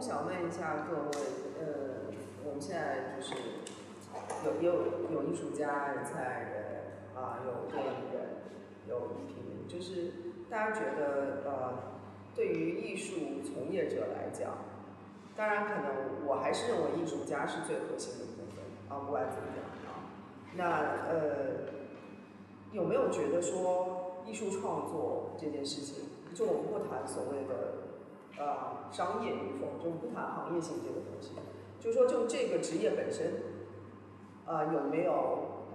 我想问一下各位，呃，我们现在就是有有有艺术家、有策展人啊，有电影人，有艺评人，就是大家觉得呃，对于艺术从业者来讲，当然可能我还是认为艺术家是最核心的部分啊，不管怎么讲啊，那呃，有没有觉得说艺术创作这件事情，就我们不谈所谓的。呃，商业与否，就不谈行业性这个东西，就说就这个职业本身，呃，有没有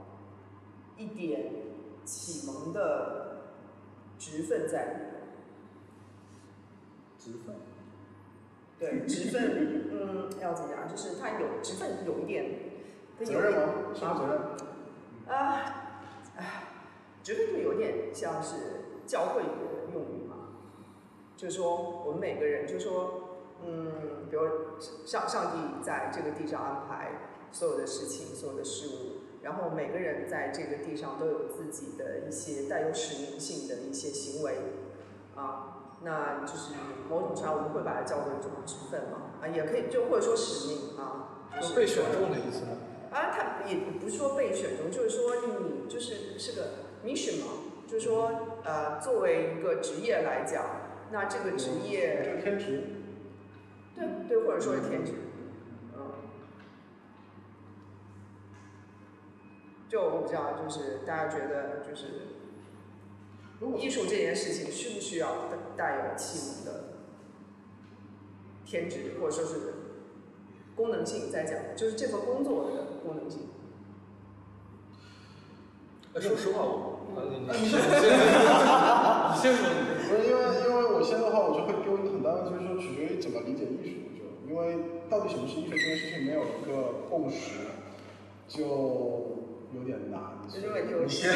一点启蒙的职分在里面？职分？对，职分，嗯，要怎么讲？就是他有职分，有一点，责任吗？什么责任？啊，哎，职分就有点像是教会。就是说，我们每个人，就是说，嗯，比如上上帝在这个地上安排所有的事情、所有的事物，然后每个人在这个地上都有自己的一些带有使命性的一些行为，啊，那就是某种上我们会把它叫做一种职分嘛，啊，也可以就或者说使命啊，就被选中的意思吗？啊，他也不是说被选中，就是说你就是是个 mission 嘛，就是说呃，作为一个职业来讲。那这个职业，天职，对对，或者说是天职，嗯，就我不知道，就是大家觉得，就是艺术这件事情需不需要带有启蒙的天职，或者说是功能性在讲，就是这份工作的功能性。说实话，我，你先 你先说，不是因为因为我先的话，我就会丢一个很大的，就是说取决于怎么理解艺术，就因为到底什么是艺术这件事情没有一个共识，就有点难。其实问题我先，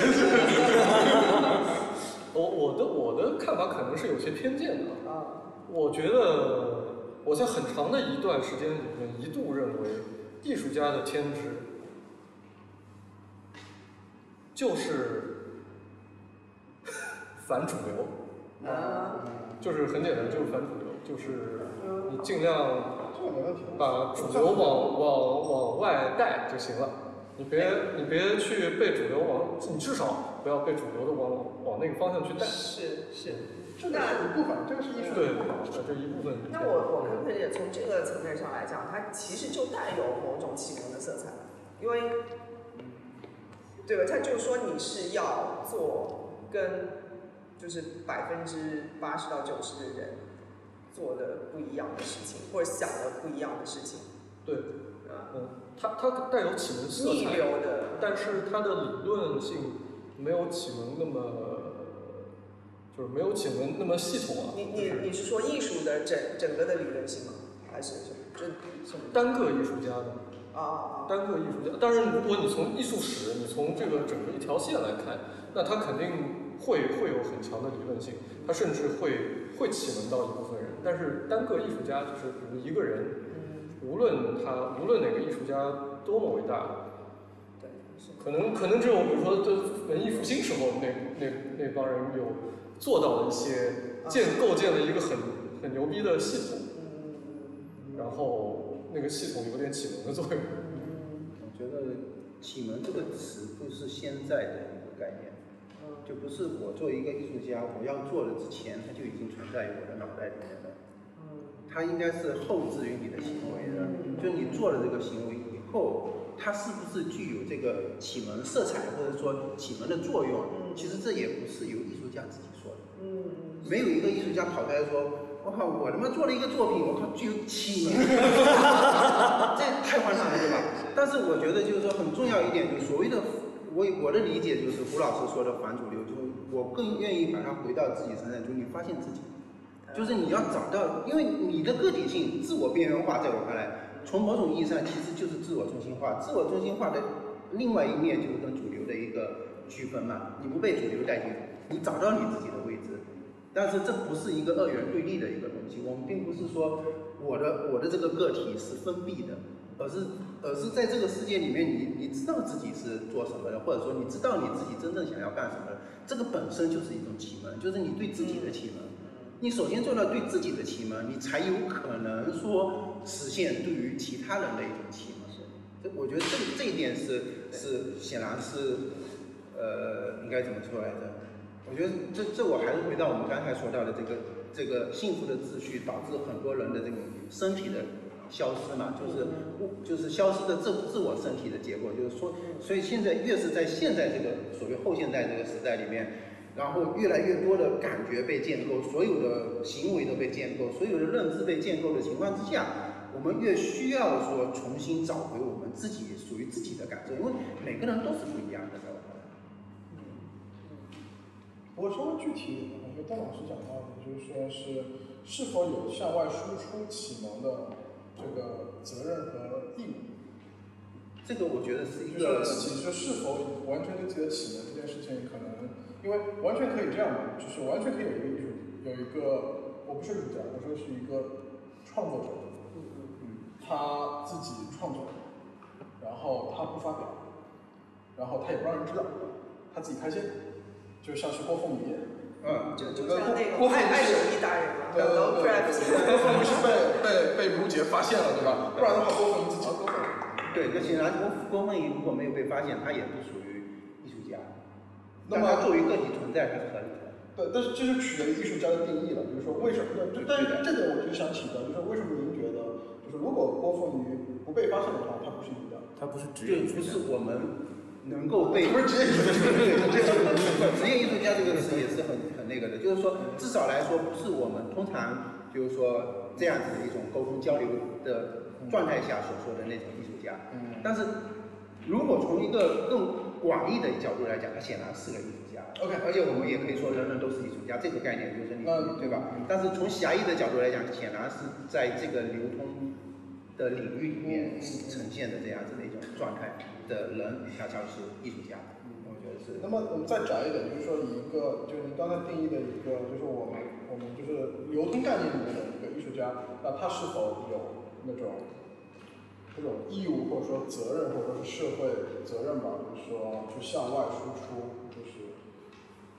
我我的我的看法可能是有些偏见的啊，我觉得我在很长的一段时间里面一度认为艺术家的天职。就是 反主流，啊，就是很简单，就是反主流，就是你尽量把主流往往往外带就行了，你别你别去被主流往，你至少不要被主流的往往那个方向去带。是是，这个一部分，这个是艺术。对，这一部分。那我我可不可以从这个层面上来讲，它其实就带有某种启蒙的色彩，因为。对吧？他就是说你是要做跟就是百分之八十到九十的人做的不一样的事情，或者想的不一样的事情。对，嗯，它它带有启蒙色彩，逆流的，但是它的理论性没有启蒙那么，就是没有启蒙那么系统啊。你你你是说艺术的整整个的理论性吗？还是什么？这？单个艺术家的。啊，单个艺术家，当然，如果你从艺术史，你从这个整个一条线来看，那他肯定会会有很强的理论性，他甚至会会启蒙到一部分人。但是单个艺术家，就是比如一个人，无论他无论哪个艺术家多么伟大，对，可能可能只有比如说，就文艺复兴时候那那那帮人有做到了一些建构建了一个很很牛逼的系统，然后。那个系统有点启蒙的作用。我觉得“启蒙”这个词不是现在的一个概念，就不是我作为一个艺术家，我要做的之前，它就已经存在于我的脑袋里面的。它应该是后置于你的行为的。就你做了这个行为以后，它是不是具有这个启蒙色彩，或者说启蒙的作用？其实这也不是由艺术家自己说的。嗯。没有一个艺术家跑出来说。我靠！我他妈做了一个作品，我靠，具有启蒙，这太荒唐了，对吧？但是我觉得就是说很重要一点，就所谓的我我的理解就是胡老师说的反主流，就是我更愿意把它回到自己身上，就你发现自己，就是你要找到，因为你的个体性、自我边缘化，在我看来，从某种意义上其实就是自我中心化。自我中心化的另外一面就是跟主流的一个区分嘛，你不被主流带进，你找到你自己的位置。但是这不是一个二元对立的一个东西，我们并不是说我的我的这个个体是封闭的，而是而是在这个世界里面，你你知道自己是做什么的，或者说你知道你自己真正想要干什么的，这个本身就是一种启蒙，就是你对自己的启蒙。你首先做到对自己的启蒙，你才有可能说实现对于其他人的一种启蒙。这我觉得这这一点是是显然是，呃，应该怎么说来着？我觉得这这我还是回到我们刚才说到的这个这个幸福的秩序导致很多人的这种身体的消失嘛，就是物就是消失的自自我身体的结果，就是说，所以现在越是在现在这个所谓后现代这个时代里面。然后越来越多的感觉被建构，所有的行为都被建构，所有的认知被建构的情况之下，我们越需要说重新找回我们自己属于自己的感受，因为每个人都是不一样的，在我看来。我稍微具体一点，就邓老师讲到的，就是说是是否有向外输出启蒙的这个责任和义务。这个我觉得是一个自己就是否完全对自己的启蒙这件事情，可能因为完全可以这样嘛，就是完全可以有一个艺术，有一个我不是艺术家，我说是一个创作者，嗯，他自己创作，然后他不发表，然后他也不让人知道，他自己开心，就像是郭凤仪，嗯，就就像那个爱爱手艺达人嘛，对对对，郭凤仪是被被被卢杰发现了，对吧？不然的话，郭凤仪自己。对，那显然郭郭凤仪如果没有被发现，他也不属于艺术家。那么他作为个体存在，他是合理的。对，但是这就取决于艺术家的定义了。比如说，为什么？就但是这点我就想请教，就是为什么您觉得，就是如果郭凤仪不被发现的话，他不是艺术家？他不是职业艺术家。不是我们能够被。不是职业艺术家。职业艺术家这个词也是很很那个的，就是说，至少来说，不是我们通常就是说这样子的一种沟通交流的状态下所说的那种艺术家。嗯，但是如果从一个更广义的角度来讲，他显然是个艺术家。OK，而且我们也可以说人人都是艺术家，这个概念就是你，对吧？但是从狭义的角度来讲，显然是在这个流通的领域里面呈现的这样子的一种状态的人，恰恰是艺术家。嗯我觉得是。那么我们再窄一点，就是说一个，就是您刚才定义的一个，就是我们我们就是流通概念里面的一个艺术家，那他是否有那种？这种义务或者说责任或者说是社会责任吧，就是说去向外输出，就是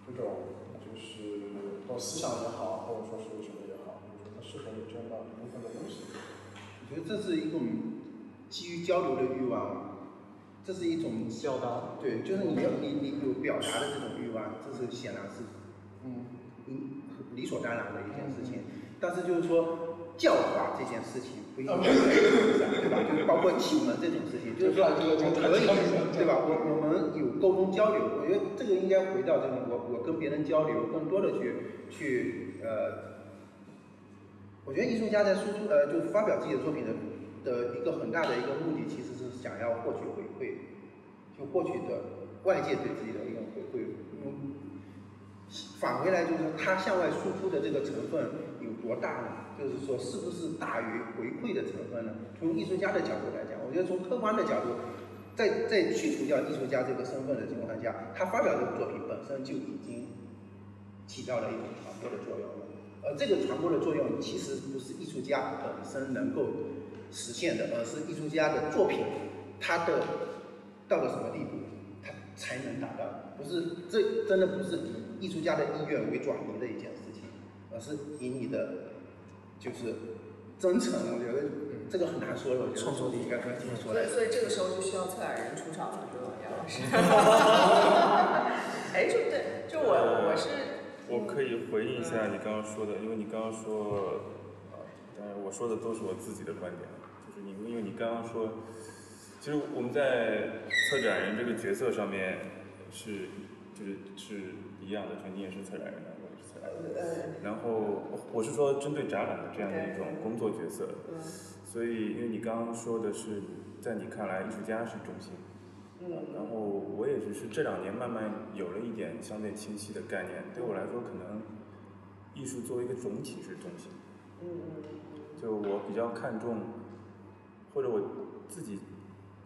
这种就是或思想也好，或者说是什么也好，就是说他是否有这样的一部分的东西？我觉得这是一种基于交流的欲望，这是一种孝道。对，就是你要你你有表达的这种欲望，这是显然是嗯嗯理所当然的一件事情。但是就是说教化这件事情。不应该对吧？就是包括启蒙这种事情，就是说我可以，对吧？我我们有沟通交流，我觉得这个应该回到这种我我跟别人交流，更多的去去呃，我觉得艺术家在输出呃，就发表自己的作品的的一个很大的一个目的，其实是想要获取回馈，就获取的外界对自己的一种回馈。嗯，返回来就是他向外输出的这个成分有多大呢？就是说，是不是大于回馈的成分呢？从艺术家的角度来讲，我觉得从客观的角度，在在去除掉艺术家这个身份的情况下，他发表这个作品本身就已经起到了一种传播的作用了。而这个传播的作用，其实不是艺术家本身能够实现的，而是艺术家的作品，他的到了什么地步，他才能达到。不是，这真的不是以艺术家的意愿为转移的一件事情，而是以你的。就是真诚，我觉得这个很难说的。我觉得创作力应该该怎么说所以，所以这个时候就需要策展人出场了，对吧，杨老师？哎，就对，就我我是。我可以回应一下你刚刚说的，因为你刚刚说，啊，当然我说的都是我自己的观点，就是你，因为你刚刚说，其实我们在策展人这个角色上面是，就是是一样的，就你也是策展人。然后我是说针对展览的这样的一种工作角色，所以因为你刚刚说的是在你看来艺术家是中心，然后我也只是这两年慢慢有了一点相对清晰的概念，对我来说可能艺术作为一个总体是中心，就我比较看重，或者我自己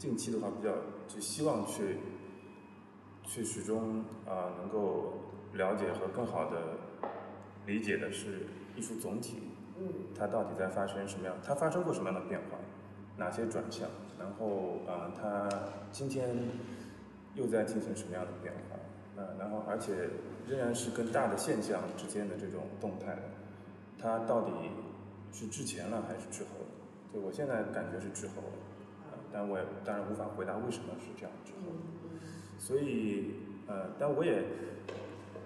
近期的话比较就希望去去始终啊能够了解和更好的。理解的是艺术总体，它到底在发生什么样？它发生过什么样的变化？哪些转向？然后啊，它今天又在进行什么样的变化？啊，然后而且仍然是跟大的现象之间的这种动态。它到底是之前了还是之后了？对我现在感觉是之后了，呃但我也当然无法回答为什么是这样之后。所以，呃，但我也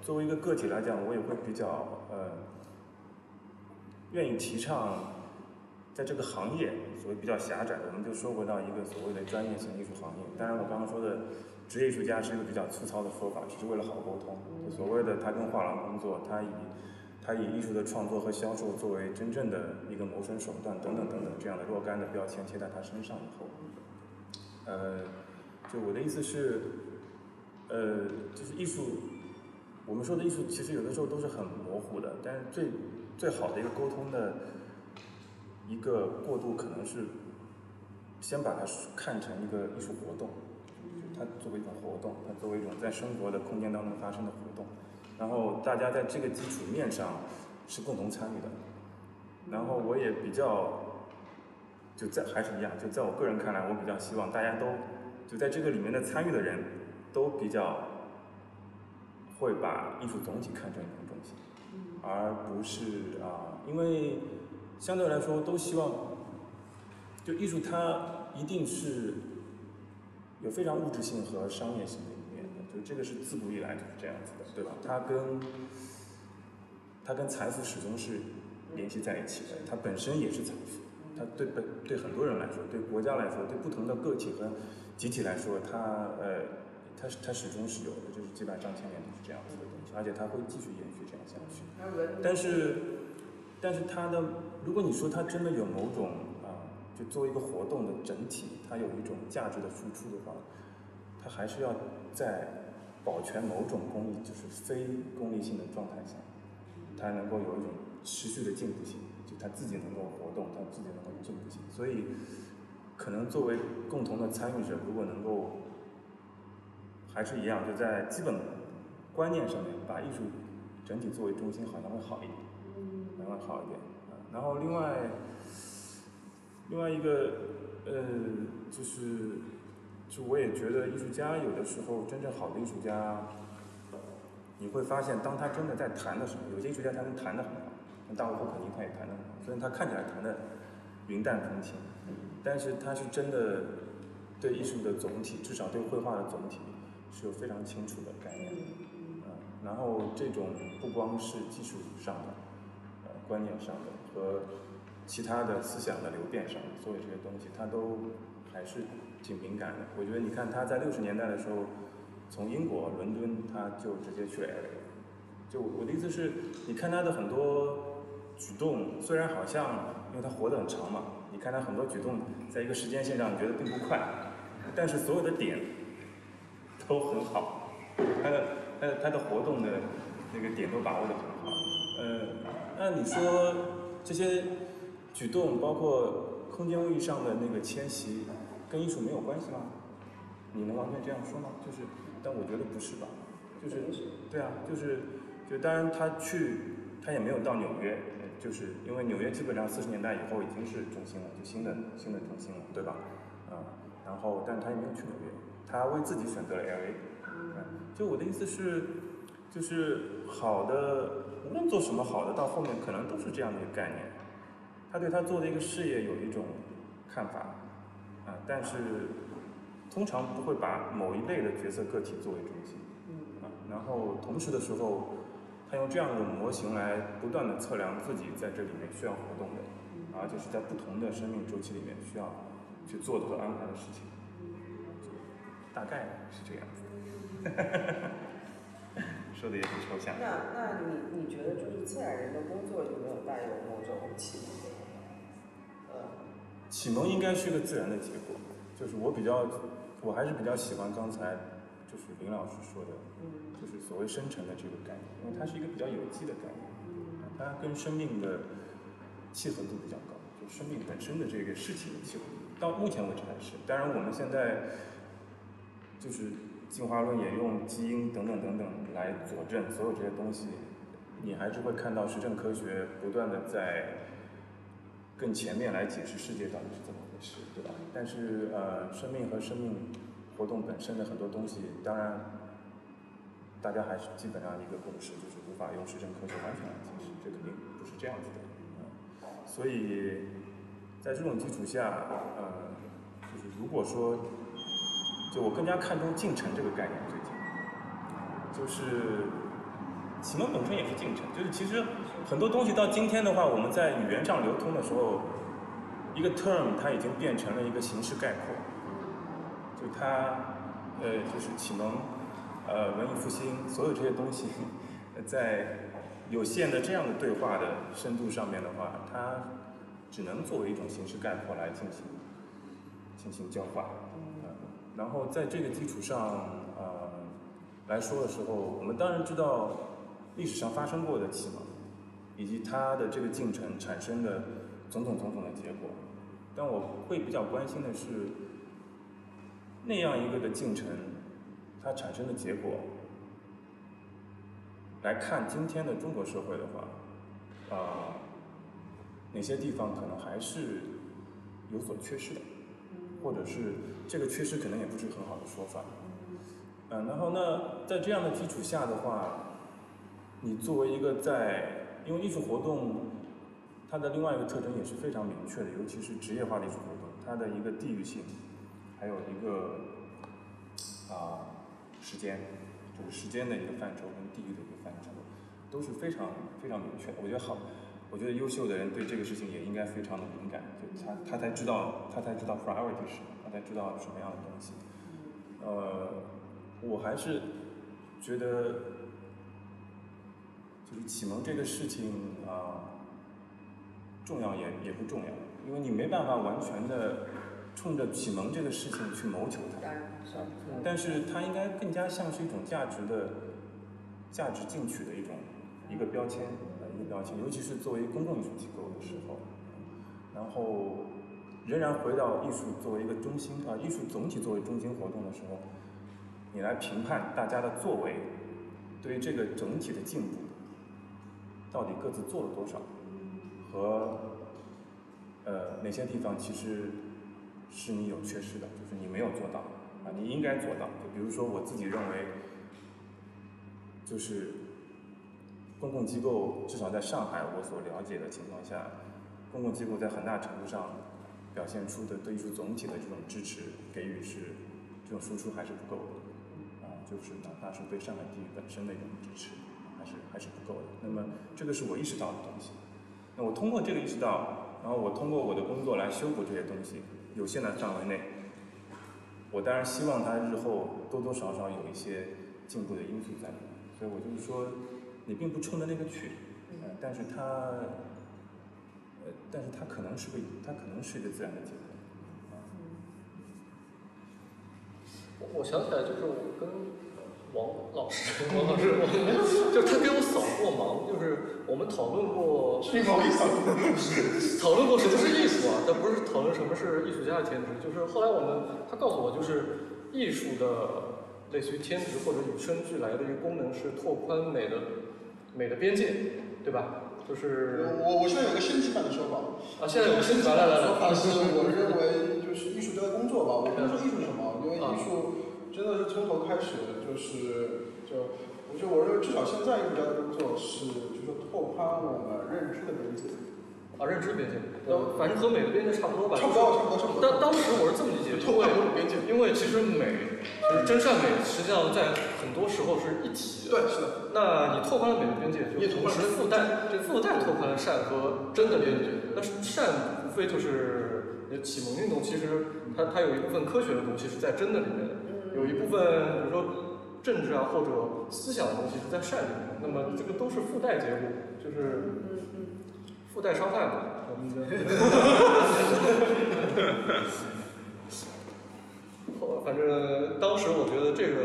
作为一个个体来讲，我也会比较呃，愿意提倡在这个行业，所谓比较狭窄的，我们就说回到一个所谓的专业性艺术行业。当然，我刚刚说的职业艺术家是一个比较粗糙的说法，只是为了好沟通。就所谓的他跟画廊工作，他以他以艺术的创作和销售作为真正的一个谋生手段，等等等等这样的若干的标签贴在他身上以后，呃，就我的意思是。呃，就是艺术，我们说的艺术，其实有的时候都是很模糊的。但是最最好的一个沟通的一个过渡，可能是先把它看成一个艺术活动，它作为一种活动，它作为一种在生活的空间当中发生的活动，然后大家在这个基础面上是共同参与的。然后我也比较，就在还是一样，就在我个人看来，我比较希望大家都就在这个里面的参与的人。都比较会把艺术总体看成一种东西，而不是啊，因为相对来说都希望，就艺术它一定是有非常物质性和商业性的一面的，就这个是自古以来就是这样子的，对吧？它跟它跟财富始终是联系在一起的，它本身也是财富，它对本对很多人来说，对国家来说，对不同的个体和集体来说，它呃。它是它始终是有的，就是几百上千年都是这样子的东西，而且它会继续延续这样下去。但是，但是它的，如果你说它真的有某种啊，就作为一个活动的整体，它有一种价值的输出的话，它还是要在保全某种公益，就是非功利性的状态下，他能够有一种持续的进步性，就他自己能够活动，他自己能够进步性。所以，可能作为共同的参与者，如果能够。还是一样，就在基本观念上面，把艺术整体作为中心，好像会好一点，可能会好一点。然后另外，另外一个，呃，就是，就我也觉得艺术家有的时候真正好的艺术家，你会发现，当他真的在谈的时候，有些艺术家他能谈得很好，那大卫霍肯尼他也谈得很好，虽然他看起来谈的云淡风轻，但是他是真的对艺术的总体，至少对绘画的总体。是有非常清楚的概念，嗯，然后这种不光是技术上的，呃，观念上的和其他的思想的流变上的，所有这些东西，他都还是挺敏感的。我觉得你看他在六十年代的时候，从英国伦敦他就直接去了 LA，就我的意思是，你看他的很多举动，虽然好像因为他活得很长嘛，你看他很多举动在一个时间线上你觉得并不快，但是所有的点。都很好，他的他的他的活动的那个点都把握的很好。呃，那你说这些举动，包括空间位上的那个迁徙，跟艺术没有关系吗？你能完全这样说吗？就是，但我觉得不是吧？就是，对啊，就是，就当然他去，他也没有到纽约，就是因为纽约基本上四十年代以后已经是中心了，就新的新的中心了，对吧？啊，然后，但他也没有去纽约。他为自己选择了 L.A.，就我的意思是，就是好的，无论做什么好的，到后面可能都是这样的一个概念。他对他做的一个事业有一种看法，啊，但是通常不会把某一类的角色个体作为中心，啊，然后同时的时候，他用这样的模型来不断的测量自己在这里面需要活动的，啊，就是在不同的生命周期里面需要去做的和安排的事情。大概是这样子，说的也很抽象。那那你你觉得就是策展人的工作有没有带有某种启蒙？呃，启蒙应该是个自然的结果。就是我比较，我还是比较喜欢刚才就是林老师说的，就是所谓生成的这个概念，因为它是一个比较有机的概念，它跟生命的契合度比较高，就生命本身的这个事情的契合度，到目前为止还是。当然我们现在。就是进化论也用基因等等等等来佐证所有这些东西，你还是会看到实证科学不断的在更前面来解释世界到底是怎么是，对吧？但是呃，生命和生命活动本身的很多东西，当然大家还是基本上一个共识，就是无法用实证科学完全来解释，这肯定不是这样子的。嗯所以在这种基础下，呃，就是如果说，就我更加看重进程这个概念，最近，就是启蒙本身也是进程，就是其实很多东西到今天的话，我们在语言上流通的时候，一个 term 它已经变成了一个形式概括，就它，呃，就是启蒙，呃，文艺复兴，所有这些东西，在有限的这样的对话的深度上面的话，它只能作为一种形式概括来进行进行交换。呃然后在这个基础上，呃，来说的时候，我们当然知道历史上发生过的启蒙，以及它的这个进程产生的种种种种的结果。但我会比较关心的是，那样一个的进程，它产生的结果，来看今天的中国社会的话，啊、哪些地方可能还是有所缺失的，或者是这个缺失可能也不是很好的说法。嗯，然后呢，在这样的基础下的话，你作为一个在，因为艺术活动，它的另外一个特征也是非常明确的，尤其是职业化的艺术活动，它的一个地域性，还有一个啊、时间，就是时间的一个范畴跟地域的一个范畴，都是非常非常明确的。我觉得好，我觉得优秀的人对这个事情也应该非常的敏感，就他他才知道他才知道 priority 是什么，他才知道什么样的东西。呃，我还是觉得，就是启蒙这个事情啊、重要也也不重要，因为你没办法完全的冲着启蒙这个事情去谋求它。但是它应该更加像是一种价值的价值进取的一种一个标签，呃一个标签，尤其是作为公共艺术机构的时候，然后仍然回到艺术作为一个中心啊，艺术总体作为中心活动的时候，你来评判大家的作为对于这个整体的进步到底各自做了多少，和呃哪些地方其实是你有缺失的，就是你没有做到。啊，你应该做到。就比如说，我自己认为，就是公共机构，至少在上海我所了解的情况下，公共机构在很大程度上表现出的对艺术总体的这种支持给予是这种输出还是不够的。啊，就是哪怕是对上海地域本身的一种支持，还是还是不够的。那么这个是我意识到的东西。那我通过这个意识到，然后我通过我的工作来修补这些东西，有限的范围内。我当然希望它日后多多少少有一些进步的因素在里面，所以我就是说，你并不冲着那个去，呃，但是它，呃，但是它可能是个，它可能是一个自然的结果。我我想起来，就是我跟王老师，王老师，我们 就他给我扫过盲，就是我们讨论过。讨论过什么是艺术啊，但不是讨论什么是艺术家的天职。就是后来我们他告诉我，就是艺术的类似于天职或者与生俱来的一个功能是拓宽美的美的边界，对吧？就是我我现在有个升级版的说法，啊，现在有个新来来来来，说法是，我认为就是艺术家的工作吧。我不能说艺术是什么，因为艺术真的是从头开始，就是就我觉得我认为至少现在艺术家的工作是，就是拓宽我们认知的边界。啊，认知边界，呃，反正和美的边界差不多吧。差不多，差不多，差不多。当当时我是这么理解，因拓宽为。因为其实美，就是真善美，实际上在很多时候是一体的。对，是的。那你拓宽了美的边界，就同时附带附带拓宽了善和真的边界。那善无非就是启蒙运动，其实它它有一部分科学的东西是在真的里面的，有一部分比如说政治啊或者思想的东西是在善里面。那么这个都是附带结果，就是附带伤害嘛。我们的反正当时我觉得这个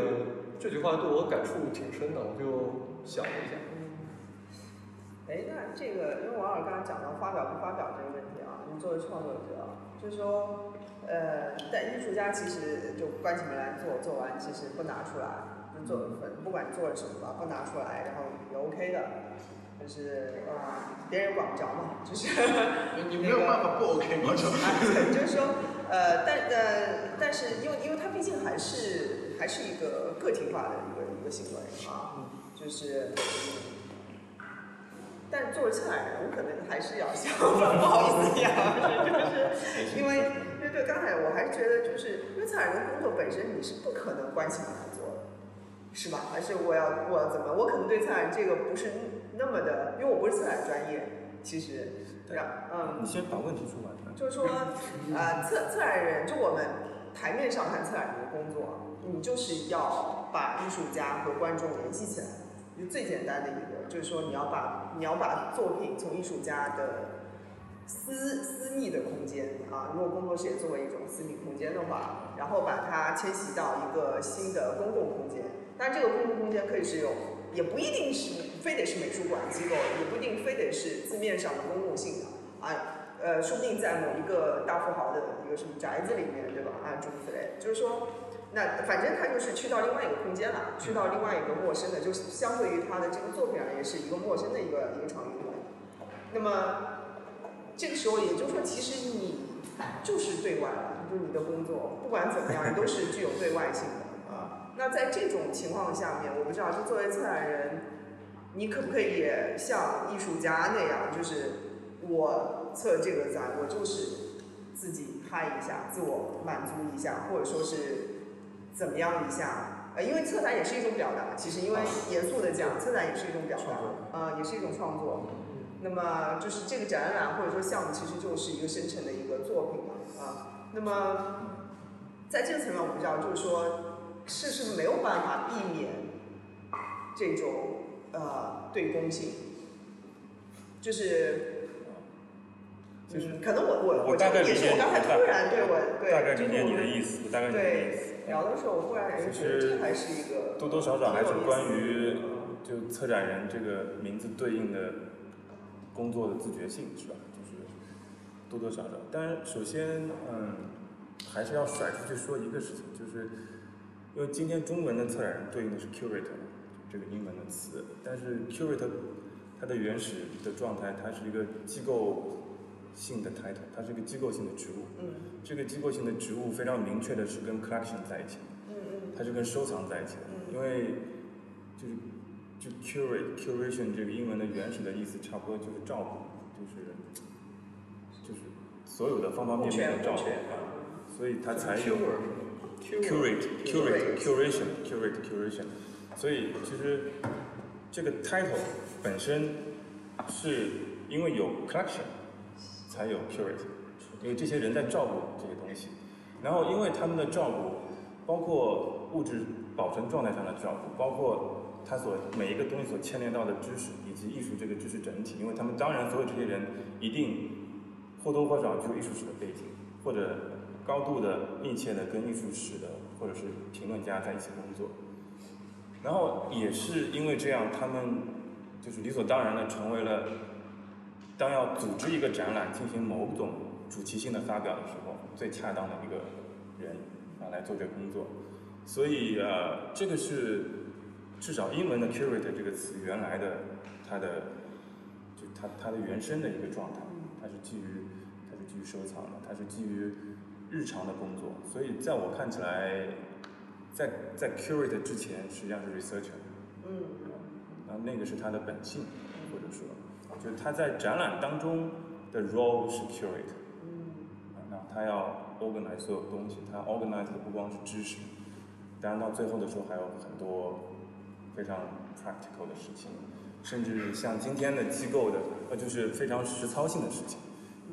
这句话对我感触挺深的，我就想了一下。哎，那这个，因为王老师刚才讲到发表不发表这个问题啊，你作为创作者，就是说，呃，但艺术家其实就关起门来做，做完其实不拿出来，就做不管做了什么吧，不拿出来，然后也 OK 的，就是啊、别人管不着嘛，就是。你没有办法不 OK 吗？就哎，就是说，呃，但呃，但是因为因为它毕竟还是还是一个个体化的一个一个行为啊，就是，但作为策展人，我可能还是要笑不好意思一样，就是因为对对，刚才我还是觉得，就是因为策展人工作本身你是不可能关起门来做的，是吧？还是我要我要怎么？我可能对策展这个不是那么的，因为我不是策展专业，其实，让嗯。你先把问题说完。就是说，呃，策策展人，就我们台面上看策展人的工作，你就是要把艺术家和观众联系起来，就最简单的一个，就是说你要把你要把作品从艺术家的私私密的空间啊，如果工作室也作为一种私密空间的话，然后把它迁徙到一个新的公共空间，但这个公共空间可以是有，也不一定是非得是美术馆机构，也不一定非得是字面上的公共性的啊。呃，说不定在某一个大富豪的一个什么宅子里面，对吧？啊，诸如此类，就是说，那反正他就是去到另外一个空间了，去到另外一个陌生的，就相对于他的这个作品而言，是一个陌生的一个一个场域。那么这个时候，也就是说，其实你就是对外了，就是你的工作，不管怎么样，你都是具有对外性的啊。那在这种情况下面，我不知道，就作为策展人，你可不可以也像艺术家那样，就是我。策这个展，我就是自己嗨一下，自我满足一下，或者说是怎么样一下？呃，因为策展也是一种表达，其实因为严肃的讲，策展也是一种表达，呃，也是一种创作。那么就是这个展览或者说项目，其实就是一个生成的一个作品嘛，啊。那么在这个层面，我不知道，就是说是是不是没有办法避免这种呃对公性，就是。嗯，可能我我我大概也是我刚才突然对我对，大概理解你的意思，大概理解你的意思。聊的时候，我忽然觉得这还是一个多多少少还是关于就策展人这个名字对应的工作的自觉性是吧？就是多多少少。当然首先，嗯，还是要甩出去说一个事情，就是因为今天中文的策展人对应的是 curator 这个英文的词，但是 curator 它的原始的状态，它是一个机构。性的 title，它是一个机构性的职务。嗯。这个机构性的职务非常明确的是跟 collection 在一起。嗯嗯。它是跟收藏在一起的。嗯。因为就是就 curate curation 这个英文的原始的意思差不多就是照顾，就是就是所有的方方面面的照顾。所以它才有 curate curate curation curate curation。所以其实这个 title 本身是因为有 collection。才有 curate，因为这些人在照顾这些东西，然后因为他们的照顾，包括物质保存状态上的照顾，包括他所每一个东西所牵连到的知识以及艺术这个知识整体，因为他们当然所有这些人一定或多或少具有艺术史的背景，或者高度的密切的跟艺术史的或者是评论家在一起工作，然后也是因为这样，他们就是理所当然的成为了。当要组织一个展览进行某种主题性的发表的时候，最恰当的一个人啊来做这个工作，所以呃，这个是至少英文的 curate 这个词原来的它的就它它的原生的一个状态，它是基于它是基于收藏的，它是基于日常的工作，所以在我看起来，在在 curate 之前实际上是 researcher，嗯，然后那个是他的本性或者说。就是他在展览当中的 role 是 curate，嗯，那他要 organize 所有东西，他 organize 的不光是知识，当然到最后的时候还有很多非常 practical 的事情，甚至像今天的机构的，呃，就是非常实操性的事情，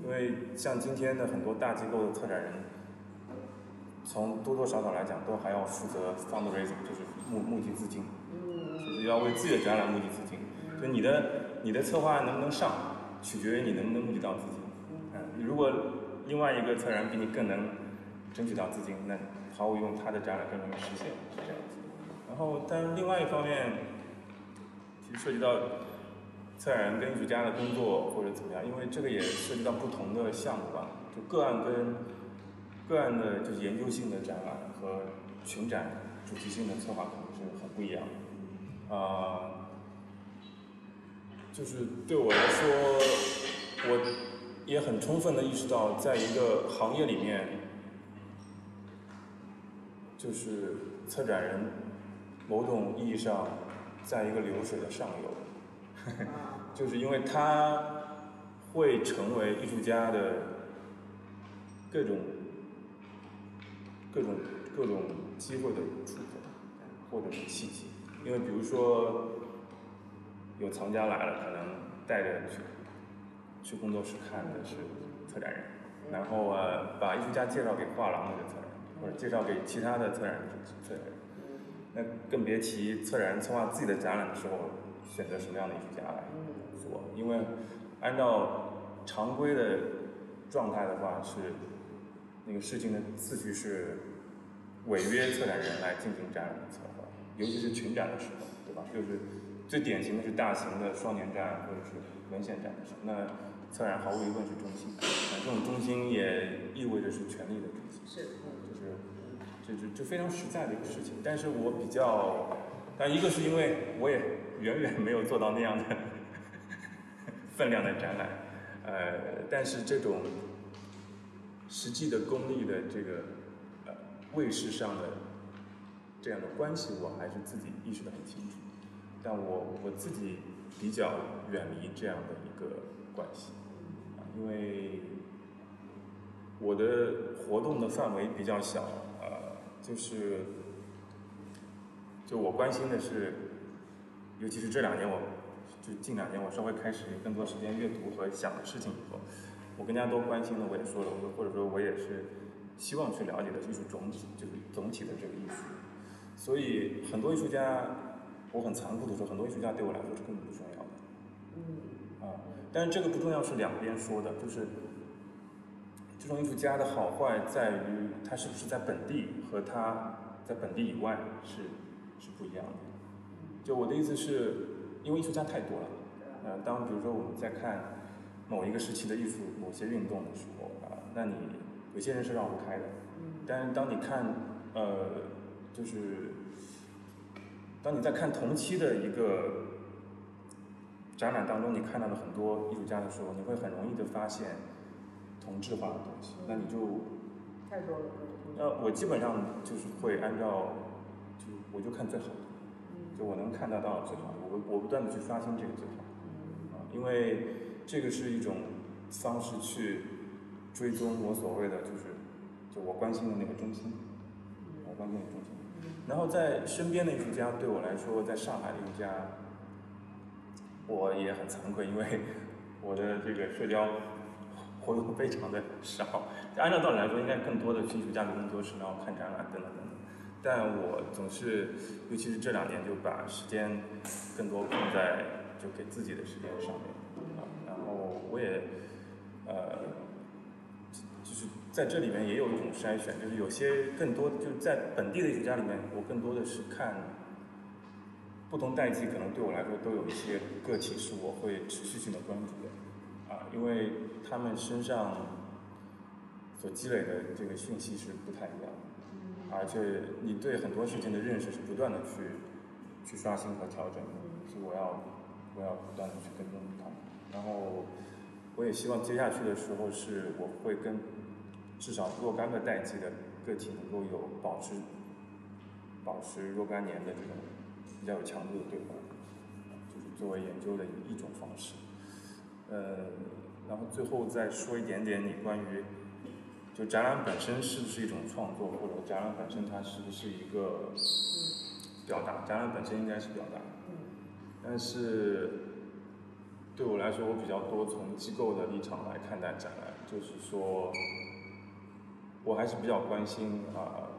因为像今天的很多大机构的策展人，从多多少少来讲，都还要负责 fundraising，就是募募集资金，就是要为自己的展览募集资金，就你的。你的策划案能不能上，取决于你能不能募集到资金。嗯，如果另外一个策展人比你更能争取到资金，那毫无疑问，他的展览更容易实现，是这样子。然后，但另外一方面，其实涉及到策展人跟艺术家的工作或者怎么样，因为这个也涉及到不同的项目吧。就个案跟个案的，就是研究性的展览和群展主题性的策划可能是很不一样的。啊。就是对我来说，我也很充分的意识到，在一个行业里面，就是策展人某种意义上在一个流水的上游，就是因为它会成为艺术家的各种各种各种机会的触口，或者是契机。因为比如说有藏家来了，可能带着去去工作室看的是策展人，然后呃把艺术家介绍给画廊那个策展人，或者介绍给其他的策展人策展人。那更别提策展人策划自己的展览的时候，选择什么样的艺术家来做，因为按照常规的状态的话，是那个事情的次序是违约策展人来进行展览的策划，尤其是群展的时候，对吧？就是最典型的是大型的双年展或者是文献展的时候，那策展毫无疑问是中心，那这种中心也意味着是权力的中心。是，这这这非常实在的一个事情。但是我比较，但一个是因为我也远远没有做到那样的 分量的展览，呃，但是这种实际的功利的这个呃位势上的这样的关系，我还是自己意识的很清楚。但我我自己比较远离这样的一个关系，啊，因为我的活动的范围比较小，就是，就我关心的是，尤其是这两年我，就近两年我稍微开始有更多时间阅读和想的事情以后，我更加多关心的我也说了，我或者说我也是希望去了解的艺术总体，就是总体的这个意思，所以很多艺术家，我很残酷的说，很多艺术家对我来说是根本不重要的。嗯，啊，但是这个不重要是两边说的，就是这种艺术家的好坏在于他是不是在本地和他在本地以外是是不一样的。就我的意思是，因为艺术家太多了，呃，当比如说我们在看某一个时期的艺术某些运动的时候啊，那你有些人是绕不开的，但是当你看呃，就是当你在看同期的一个展览当中，你看到了很多艺术家的时候，你会很容易的发现同质化的东西。那你就，太多了。那我基本上就是会按照，就我就看最好的，就我能看得到最好的，我我不断的去刷新这个最好的，啊，因为这个是一种方式去追踪我所谓的就是，就我关心的那个中心，我关心的中心。然后在身边的艺术家对我来说，在上海的艺术家，我也很惭愧，因为 我的这个社交活动非常的少。按照道理来说，应该更多的去艺术家的工作室，然后看展览等等等等。但我总是，尤其是这两年，就把时间更多放在就给自己的时间上面啊。然后我也呃，就是在这里面也有一种筛选，就是有些更多就在本地的艺术家里面，我更多的是看不同代际，可能对我来说都有一些个体是我会持续性的关注，因为他们身上所积累的这个讯息是不太一样的，而且你对很多事情的认识是不断的去去刷新和调整的，所以我要我要不断的去跟踪他们，然后我也希望接下去的时候是我会跟至少若干个代际的个体能够有保持保持若干年的这种比较有强度的对话，就是作为研究的一种方式。呃，然后最后再说一点点你关于就展览本身是不是一种创作，或者展览本身它是不是一个表达？展览本身应该是表达，但是对我来说，我比较多从机构的立场来看待展览，就是说，我还是比较关心啊、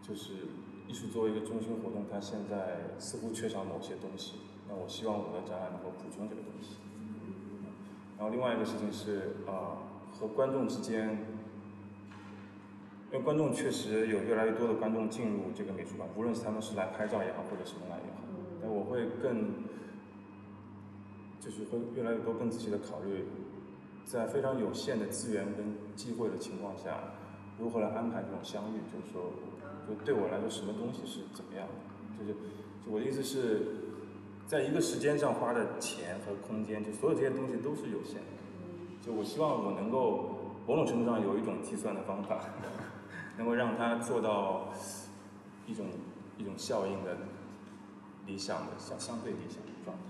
就是艺术作为一个中心活动，它现在似乎缺少某些东西，那我希望我的展览能够补充这个东西。然后另外一个事情是啊、和观众之间，因为观众确实有越来越多的观众进入这个美术馆，无论是他们是来拍照也好，或者什么来也好，但我会更，就是会越来越多更仔细的考虑，在非常有限的资源跟机会的情况下，如何来安排这种相遇，就是说，就对我来说，什么东西是怎么样的，就是，就我的意思是，在一个时间上花的钱和空间，就所有这些东西都是有限的。就我希望我能够某种程度上有一种计算的方法，能够让它做到一种一种效应的理想的相相对理想的状态。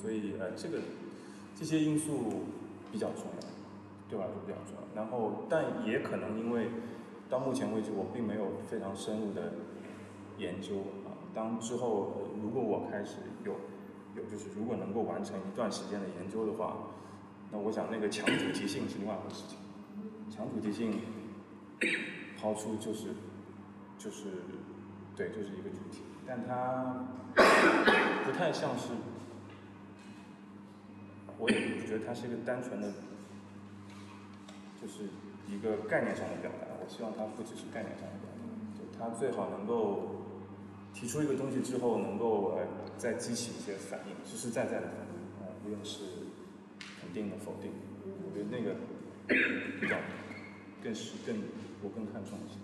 所以呃这个这些因素比较重要，对我来说比较重要。然后但也可能因为到目前为止我并没有非常深入的研究，当之后如果我开始有有就是如果能够完成一段时间的研究的话，那我想那个强主题性是另外一回事情。强主题性抛出就是就是对，就是一个主题，但它不太像是，我也不觉得它是一个单纯的，就是一个概念上的表达。我希望它不只是概念上的表达，就它最好能够提出一个东西之后，能够呃再激起一些反应，实实在在的反应，啊、无论是肯定的、否定的，我觉得那个比较更是更我更看重一些。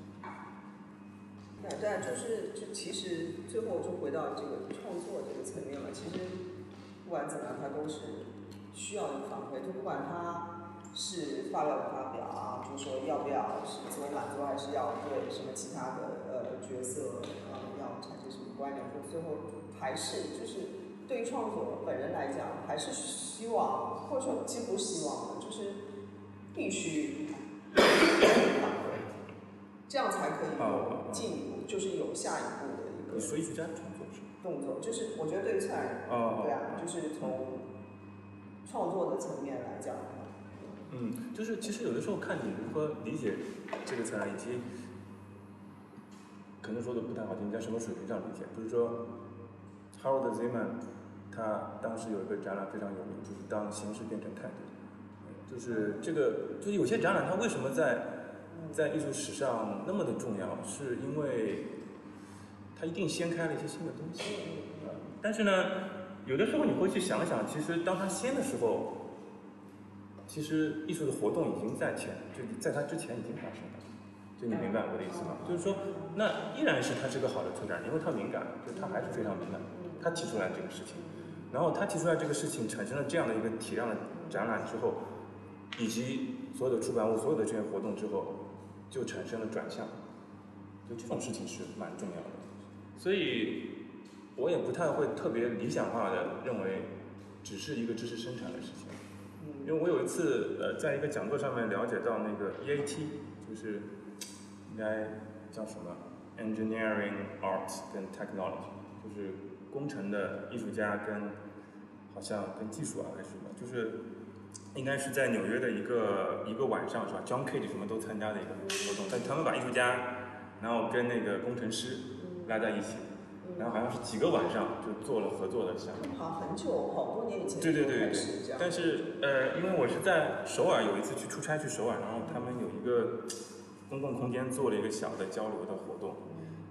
那但就是就其实最后就回到这个创作这个层面了。其实不管怎么样，它都是需要一个反馈。就不管它是发表不发表啊，就是说要不要是自我满足，还是要对什么其他的呃角色产生什么关联，就最后还是就是对于创作本人来讲，还是希望或者说几乎希望的，就是必须反馈，这样才可以有进一步，就是有下一步的一个创作是？动作。就是我觉得对于策展人，哦对啊，就是从创作的层面来讲，嗯，就是其实有的时候看你如何理解这个策展，以及可能说的不太好听，在什么水平上理解？比如说 Howard Zeman，他当时有一个展览非常有名，就是当形式变成态度。就是这个，就是有些展览它为什么在在艺术史上那么的重要，是因为它一定掀开了一些新的东西。但是呢，有的时候你会去想想，其实当它掀的时候，其实艺术的活动已经在前，就在它之前已经发生了。就你明白我的意思吗？就是说，那依然是他是个好的策展，因为他敏感，就他还是非常敏感。他提出来这个事情，然后他提出来这个事情，产生了这样的一个体量的展览之后，以及所有的出版物、所有的这些活动之后，就产生了转向。就这种事情是蛮重要的，所以我也不太会特别理想化的认为，只是一个知识生产的事情。因为我有一次呃，在一个讲座上面了解到那个 EAT，就是应该叫什么？Engineering Arts 跟 Technology，就是工程的艺术家跟好像跟技术啊还是什么，就是应该是在纽约的一个一个晚上是吧？John Cage 什么都参加的一个活动，但他们把艺术家然后跟那个工程师拉在一起，然后好像是几个晚上就做了合作的项目。好很久好多年以前对对对但是呃，因为我是在首尔有一次去出差去首尔，然后他们有一个公共空间做了一个小的交流的活动，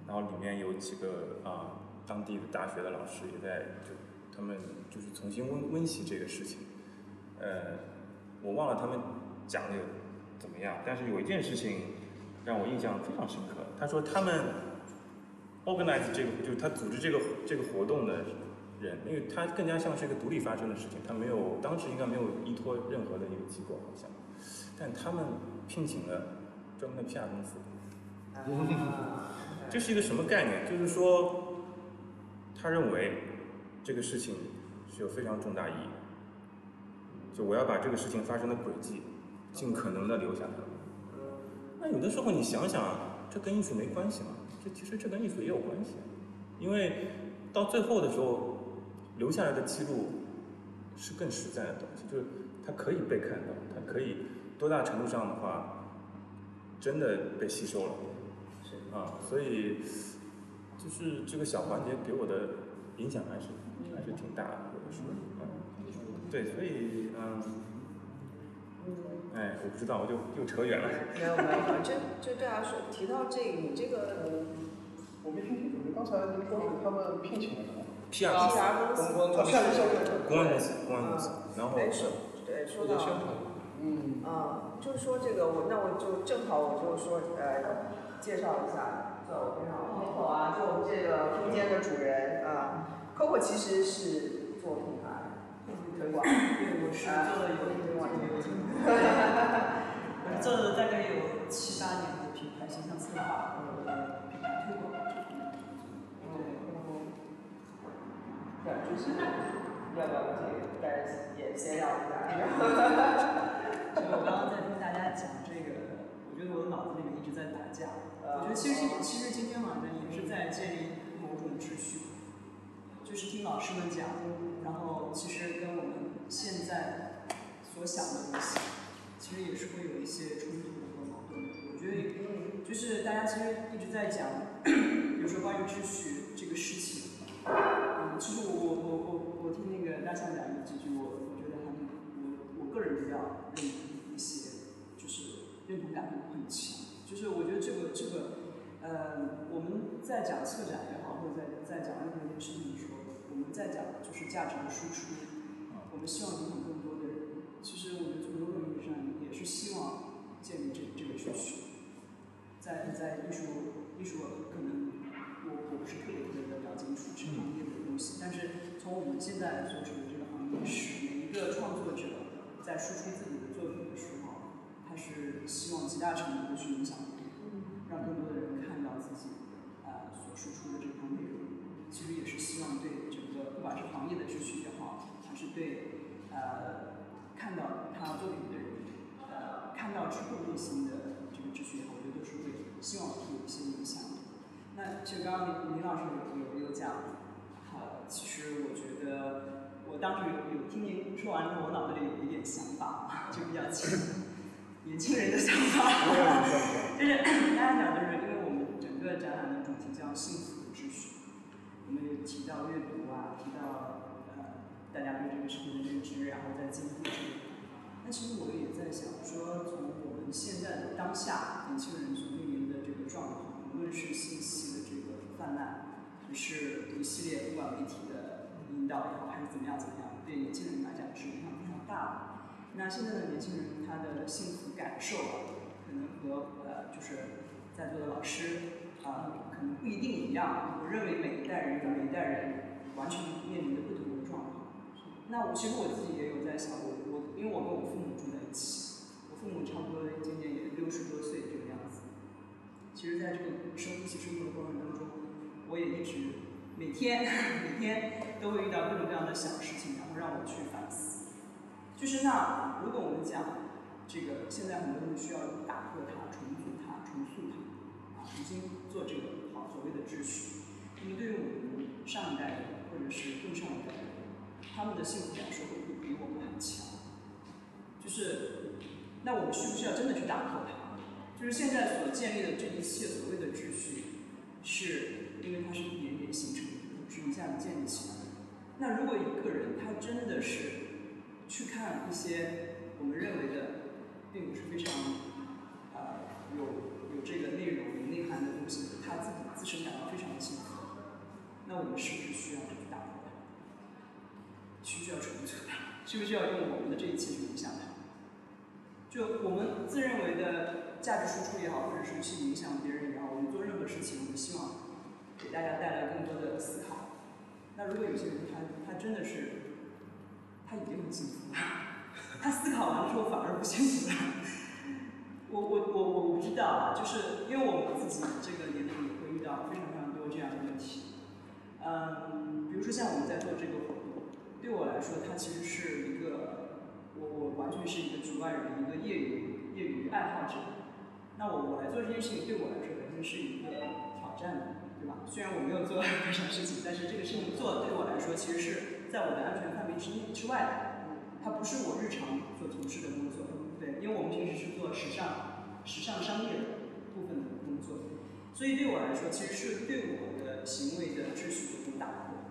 然后里面有几个啊、当地的大学的老师也在就他们就是重新温温习这个事情，呃，我忘了他们讲的有怎么样，但是有一件事情让我印象非常深刻，他说他们 organize 这个就是他组织这个这个活动的人，因为他更加像是一个独立发生的事情，他没有当时应该没有依托任何的一个机构好像，但他们聘请了专门的 PR 公司，啊这是一个什么概念？就是说，他认为这个事情是有非常重大意义的，就我要把这个事情发生的轨迹尽可能的留下来。那有的时候你想想，这跟艺术没关系嘛？这其实这跟艺术也有关系，因为到最后的时候，留下来的记录是更实在的东西，就是它可以被看到，它可以多大程度上的话，真的被吸收了。啊，所以就是这个小环节给我的影响还是还是挺大的，有的时候，嗯，对，所以嗯，哎，我不知道，我就又扯远了。没 有没有，反正就对他说提到这个，你这个我没听清楚，就刚才您说是他们聘请了什么？PR 啊公司 PR 公司公关啊，下一消费者。公关公司，公关公司，然后对说到宣传。嗯，啊，就是说这个我那我就正好我就说呃介绍一下，在我介绍 Coco 啊，就我们这个空间的主人啊，Coco 其实是做品牌推广，对，我是做了有一推广 我做了大概有七八年的品牌形象策划和品牌推广。对，对，就是要不要这个再也先聊一下？我刚刚在听大家讲这个，我觉得我的脑子里面一直在打架。我觉得其实其实今天晚上也是在建立某种秩序，就是听老师们讲，然后其实跟我们现在所想的东西，其实也是会有一些冲突和矛盾的。我觉得就是大家其实一直在讲，比如说关于秩序这个事情，嗯，其实我我我我我听那个大象讲了几句，我我觉得还我我个人比较认同认同感很很强。就是我觉得这个这个，呃，我们在讲策展也好，或者在在讲任何一件事情的时候，我们在讲就是价值的输出，我们希望影响更多的人。其实我觉得从某种意义上也是希望建立这这个秩序，在在艺术艺术可能我我不是特别特别的了解艺术这个行业的东西，但是从我们现在所处的这个行业是每一个创作者在输出自己。他是希望极大程度的去影响别人，让更多的人看到自己呃所输出的这套内容。其实也是希望对整个不管是行业的秩序也好，还是对呃看到他作品的人，呃看到之后内心的这个秩序也好，我觉得都是会希望有一些影响。那其实刚刚林林老师有有有讲，好，其实我觉得我当时有有听您说完之后，我脑子里有一点想法，就比较清。年轻人的想法，就是 大家讲，就是因为我们整个展览的主题叫幸福的秩序，我们有提到阅读啊，提到呃大家对这个世界的认知，然后再进步这个。那其实我也在想说，从我们现在的当下年轻人所面临的这个状况，无论是信息的这个泛滥，还是一系列不管媒体的引导也好，还是怎么样怎么样，对年轻人来讲是影响非常大的。那现在的年轻人，他的幸福感受啊，可能和呃，就是在座的老师啊，可能不一定一样。我认为每一代人每一代人完全面临的不同的状况。那我其实我自己也有在想，我我因为我跟我父母住在一起，我父母差不多今年也六十多岁这个样子。其实，在这个生一起生活的过程当中，我也一直每天 每天都会遇到各种各样的小事情，然后让我去。就是那，如果我们讲这个，现在很多人需要打破它、重组它、重塑它，啊，重新做这个好所谓的秩序。那么对于我们上一代人，或者是更上一代人，他们的幸福感受会不会比我们很强？就是，那我们需不需要真的去打破它？就是现在所建立的这一切所谓的秩序，是因为它是一点点形成的，不是一下子建立起来的。那如果一个人他真的是，去看一些我们认为的并不是非常呃有有这个内容、有内涵的东西，他自己自身感到非常的幸福。那我们是不是需要去打破它？需不需要重组它？需不需要用我们的这一切去影响它？就我们自认为的价值输出也好，或者是去影响别人也好，我们做任何事情，我们希望给大家带来更多的思考。那如果有些人他他真的是。他已经很幸福了，他思考完之后反而不幸福了。我我我我不知道啊，就是因为我们自己这个年龄也会遇到非常非常多这样的问题。嗯，比如说像我们在做这个活动，对我来说，它其实是一个我我完全是一个局外人，一个业余业余爱好者。那我我来做这件事情，对我来说肯定是一个挑战，对吧？虽然我没有做多少事情，但是这个事情做对我来说，其实是。在我的安全范围之内之外的，它不是我日常所从事的工作，对，因为我们平时是做时尚、时尚商业的部分的工作，所以对我来说，其实是对我的行为的秩序的一种打破。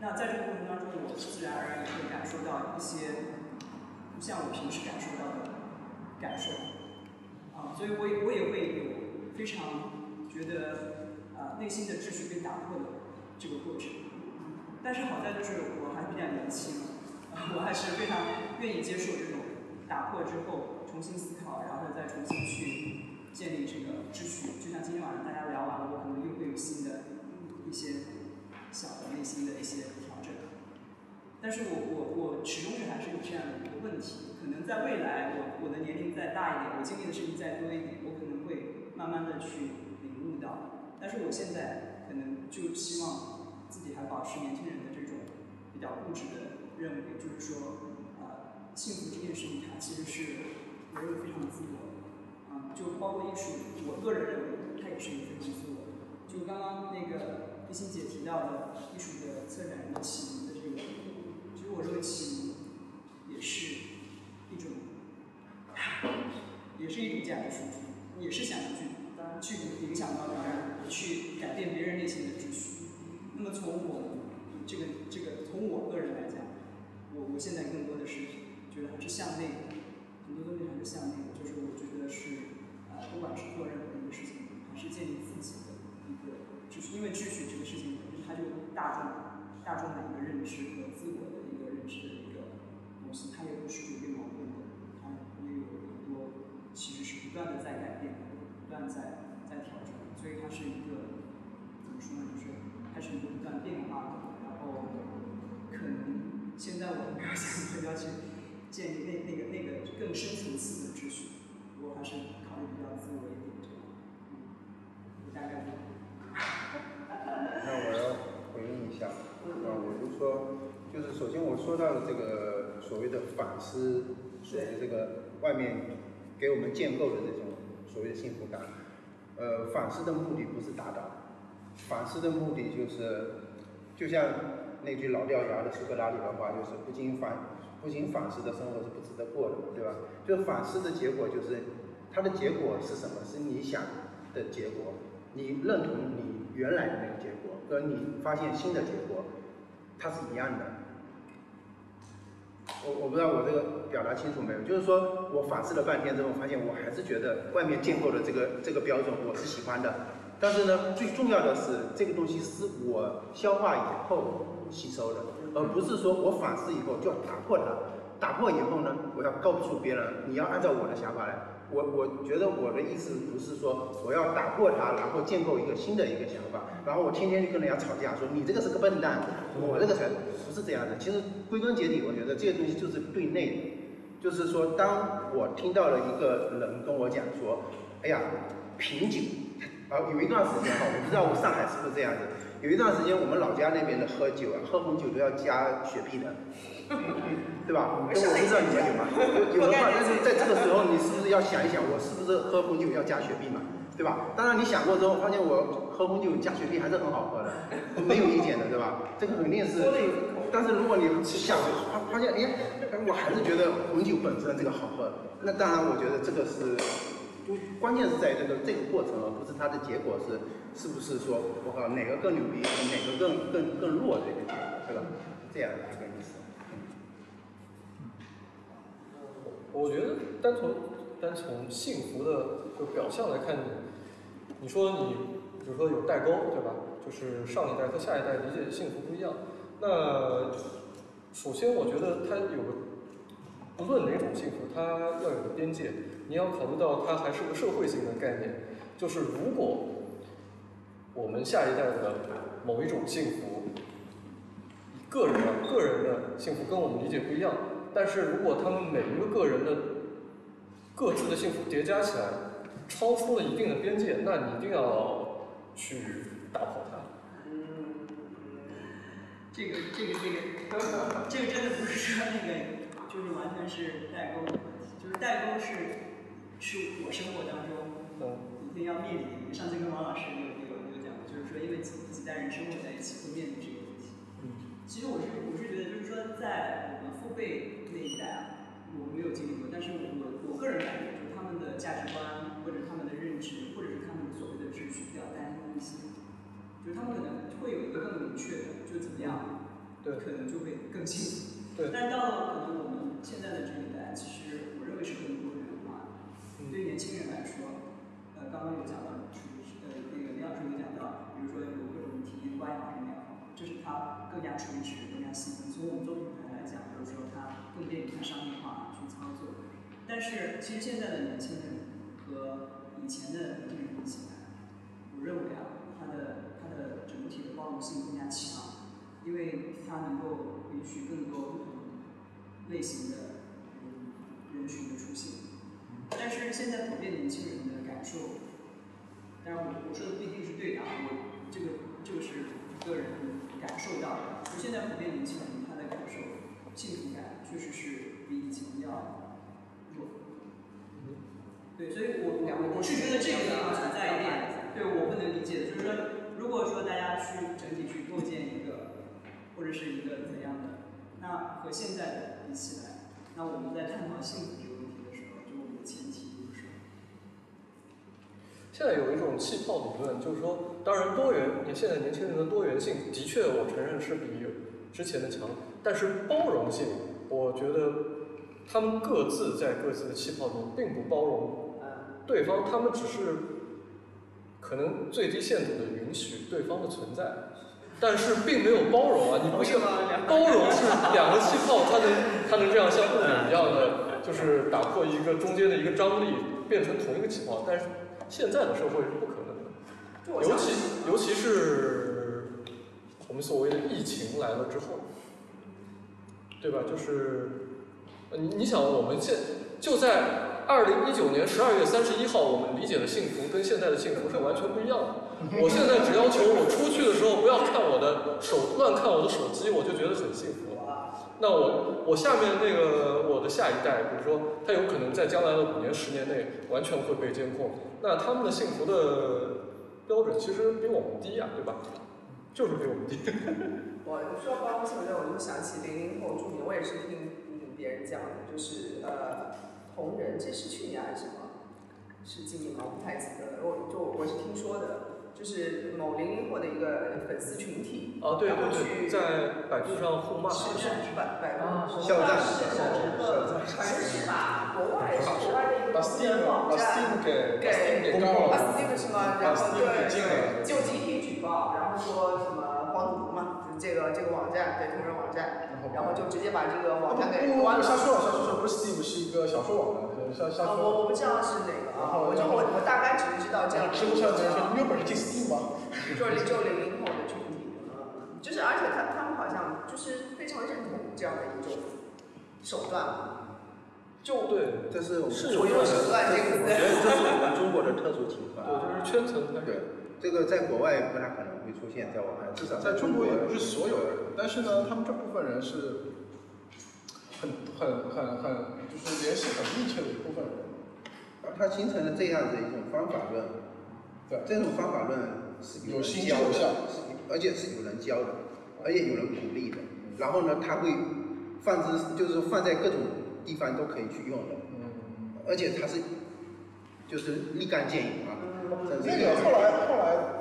那在这个过程当中，我自然而然也会感受到一些不像我平时感受到的感受，啊，所以我也我也会有非常觉得啊内心的秩序被打破的这个过程。但是好在就是我还比较年轻，我还是非常愿意接受这种打破之后重新思考，然后再重新去建立这个秩序。就像今天晚上大家聊完了，我可能又会有新的一些小的内心的一些调整。但是我我我始终是还是有这样的一个问题，可能在未来我我的年龄再大一点，我经历的事情再多一点，我可能会慢慢的去领悟到。但是我现在可能就希望。还保持年轻人的这种比较固执的认为，就是说，呃，幸福这件事情它其实是我认为非常的自我，啊、就包括艺术，我个人认为它也是一个非常自我。就刚刚那个飞欣姐提到的艺术的策展人的启蒙的这个，其实我认为启蒙也是一种，也是一种价值输出，也是想要去去影响到别人，去改变别人内心的秩序。那么从我这个这个从我个人来讲，我我现在更多的是觉得还是向内，很多东西还是向内，就是我觉得是呃，不管是做任何一个事情，还是建立自己的一个就是，因为秩序这个事情本身它就大众大众的一个认知和自我的一个认知的一个东西，它也不是绝对矛盾的，它也有很多其实是不断的在改变，不断在在调整，所以它是一个怎么说呢，就是它是一个不断变化的，然后可能现在我没有想过要去建立那那个那个更深层次的秩序，我还是考虑比较自我一点这样，嗯，大概是。那我要回应一下，啊，我就说，就是首先我说到的这个所谓的反思，所谓这个外面给我们建构的这种所谓的幸福感，呃，反思的目的不是达到，反思的目的就是，就像那句老掉牙的苏格拉底的话，就是不经反不经反思的生活是不值得过的，对吧？就反思的结果就是，它的结果是什么？是你想的结果，你认同你原来的那个结果，和你发现新的结果，它是一样的。我我不知道我这个表达清楚没有，就是说我反思了半天之后，发现我还是觉得外面建构的这个这个标准我是喜欢的，但是呢，最重要的是这个东西是我消化以后吸收的，而不是说我反思以后就要打破它，打破以后呢，我要告诉别人你要按照我的想法来。我我觉得我的意思不是说我要打破它，然后建构一个新的一个想法，然后我天天就跟人家吵架，说你这个是个笨蛋，我这个才不是这样的。其实归根结底，我觉得这些东西就是对内的，就是说，当我听到了一个人跟我讲说，哎呀，瓶颈，啊，有一段时间哈，我不知道我上海是不是这样子，有一段时间我们老家那边的喝酒啊，喝红酒都要加雪碧的。对吧？跟我不知道你们有吗？有的话，但是在这个时候，你是不是要想一想，我是不是喝红酒要加雪碧嘛？对吧？当然你想过之后，发现我喝红酒加雪碧还是很好喝的，没有意见的，对吧？这个肯定是。但是如果你想发发现，哎，我还是觉得红酒本身这个好喝，那当然我觉得这个是，就关键是在这个这个过程，而不是它的结果是是不是说我靠哪个更牛逼，哪个更更更弱这个结果，对吧？这样一个意思。我觉得单从单从幸福的就表象来看，你说你比如说有代沟，对吧？就是上一代和下一代理解幸福不一样。那首先我觉得它有个，不论哪种幸福，它要有个边界。你要考虑到它还是个社会性的概念，就是如果我们下一代的某一种幸福，个人的个人的幸福跟我们理解不一样。但是如果他们每一个个人的各自的幸福叠加起来，超出了一定的边界，那你一定要去打破它。这个这个这个这个真的不是说那个，就是完全是代沟的问题，就是代沟是是我生活当中一定要面临的。上次跟王老师有有有讲，就是说因为几几代人生活在一起会面临这个问题。其实我是我是觉得就是说在我们父辈那一代啊，我没有经历过，但是我我我个人感觉就是他们的价值观或者他们的认知，或者是他们所谓的秩序比较单一一些。就是他们可能会有一个更明确的，就怎么样，对，可能就会更幸福。对。但到了可能我们现在的这一代，其实我认为是更多元化的。嗯、对年轻人来说，呃，刚刚有讲到，是呃那个李老师有讲到，比如说有各种体验观也好，什么也好，这是它更加垂直、更加细分。从我们做品牌来讲，或者说它更便于它商业化去操作。但是其实现在的年轻人和以前的年轻人比起来，我认为啊，它的的整体的包容性更加强，因为它能够允许更多不同类型的嗯人群的出现。但是现在普遍年轻人的感受，当然我我说的不一定是对的，我这个这个是个人感受到的。就现在普遍年轻人他的感受，幸福感确实是比以前要弱。对，所以我我我是觉得这个地方存在一点，对我不能理解的，就是说，如果说大家去整体去构建一个，或者是一个怎样的，那和现在的比起来，那我们在探讨幸福这个问题的时候，就我们的前提就是？现在有一种气泡理论，就是说，当然多元，你现在年轻人的多元性的确，我承认是比之前的强，但是包容性，我觉得他们各自在各自的气泡中并不包容对方，他们只是可能最低限度的允许对方的存在，但是并没有包容啊！你不是 包容是两个气泡，它能它能这样像物理一样的，就是打破一个中间的一个张力，变成同一个气泡，但是现在的社会是不可能的，尤其尤其是我们所谓的疫情来了之后，对吧？就是呃你你想，我们现就在。二零一九年十二月三十一号，我们理解的幸福跟现在的幸福是完全不一样的。我现在只要求我出去的时候不要看我的手，乱看我的手机，我就觉得很幸福了。那我我下面那个我的下一代，比如说他有可能在将来的五年、十年内完全会被监控，那他们的幸福的标准其实比我们低呀、对吧？就是比我们低。我说包容性这，我就想起零零后著名，我也是听嗯别人讲的，就是呃同人，这是去年还是什么？是今年吗？我不太记得了。我就我是听说的，就是某零零后的一个粉丝群体，哦，对然后对对，去在百度上互骂。是是百百啊度校战是某个城市吧，国外是国外的一个网站给把给 Steam 给告啊了，Steam 是吗？然后对。就集体举报，然后说什么黄赌毒嘛，就是这个这个网站，对同人网站，然后就直接把这个网站给不不关了。瞎说瞎说，不是 Steam，是一个小说网站，啊，说。我我不知道是哪个啊，我就我我大概只是知道这样的知乎上人说你有本事进 Steam 吗？就是就零零后的群体，嗯，就是而且他他们好像就是非常认同这样的一种手段，就对这是我们是我用手段这个我觉得这是我们中国的 特殊情况。对，就是圈层。对，这个在国外不太可能会出现，在我们，至少在中国也不是所有人，但是呢，他们这部分人是很很很很就是联系很密切的一部分人。而它形成了这样的一种方法论，对这种方法论是有有人教的，而且是有人教的，而且有人鼓励的。然后呢，它会放之，就是放在各种地方都可以去用的，嗯，而且它是就是立竿见影啊。甚至那个后来后来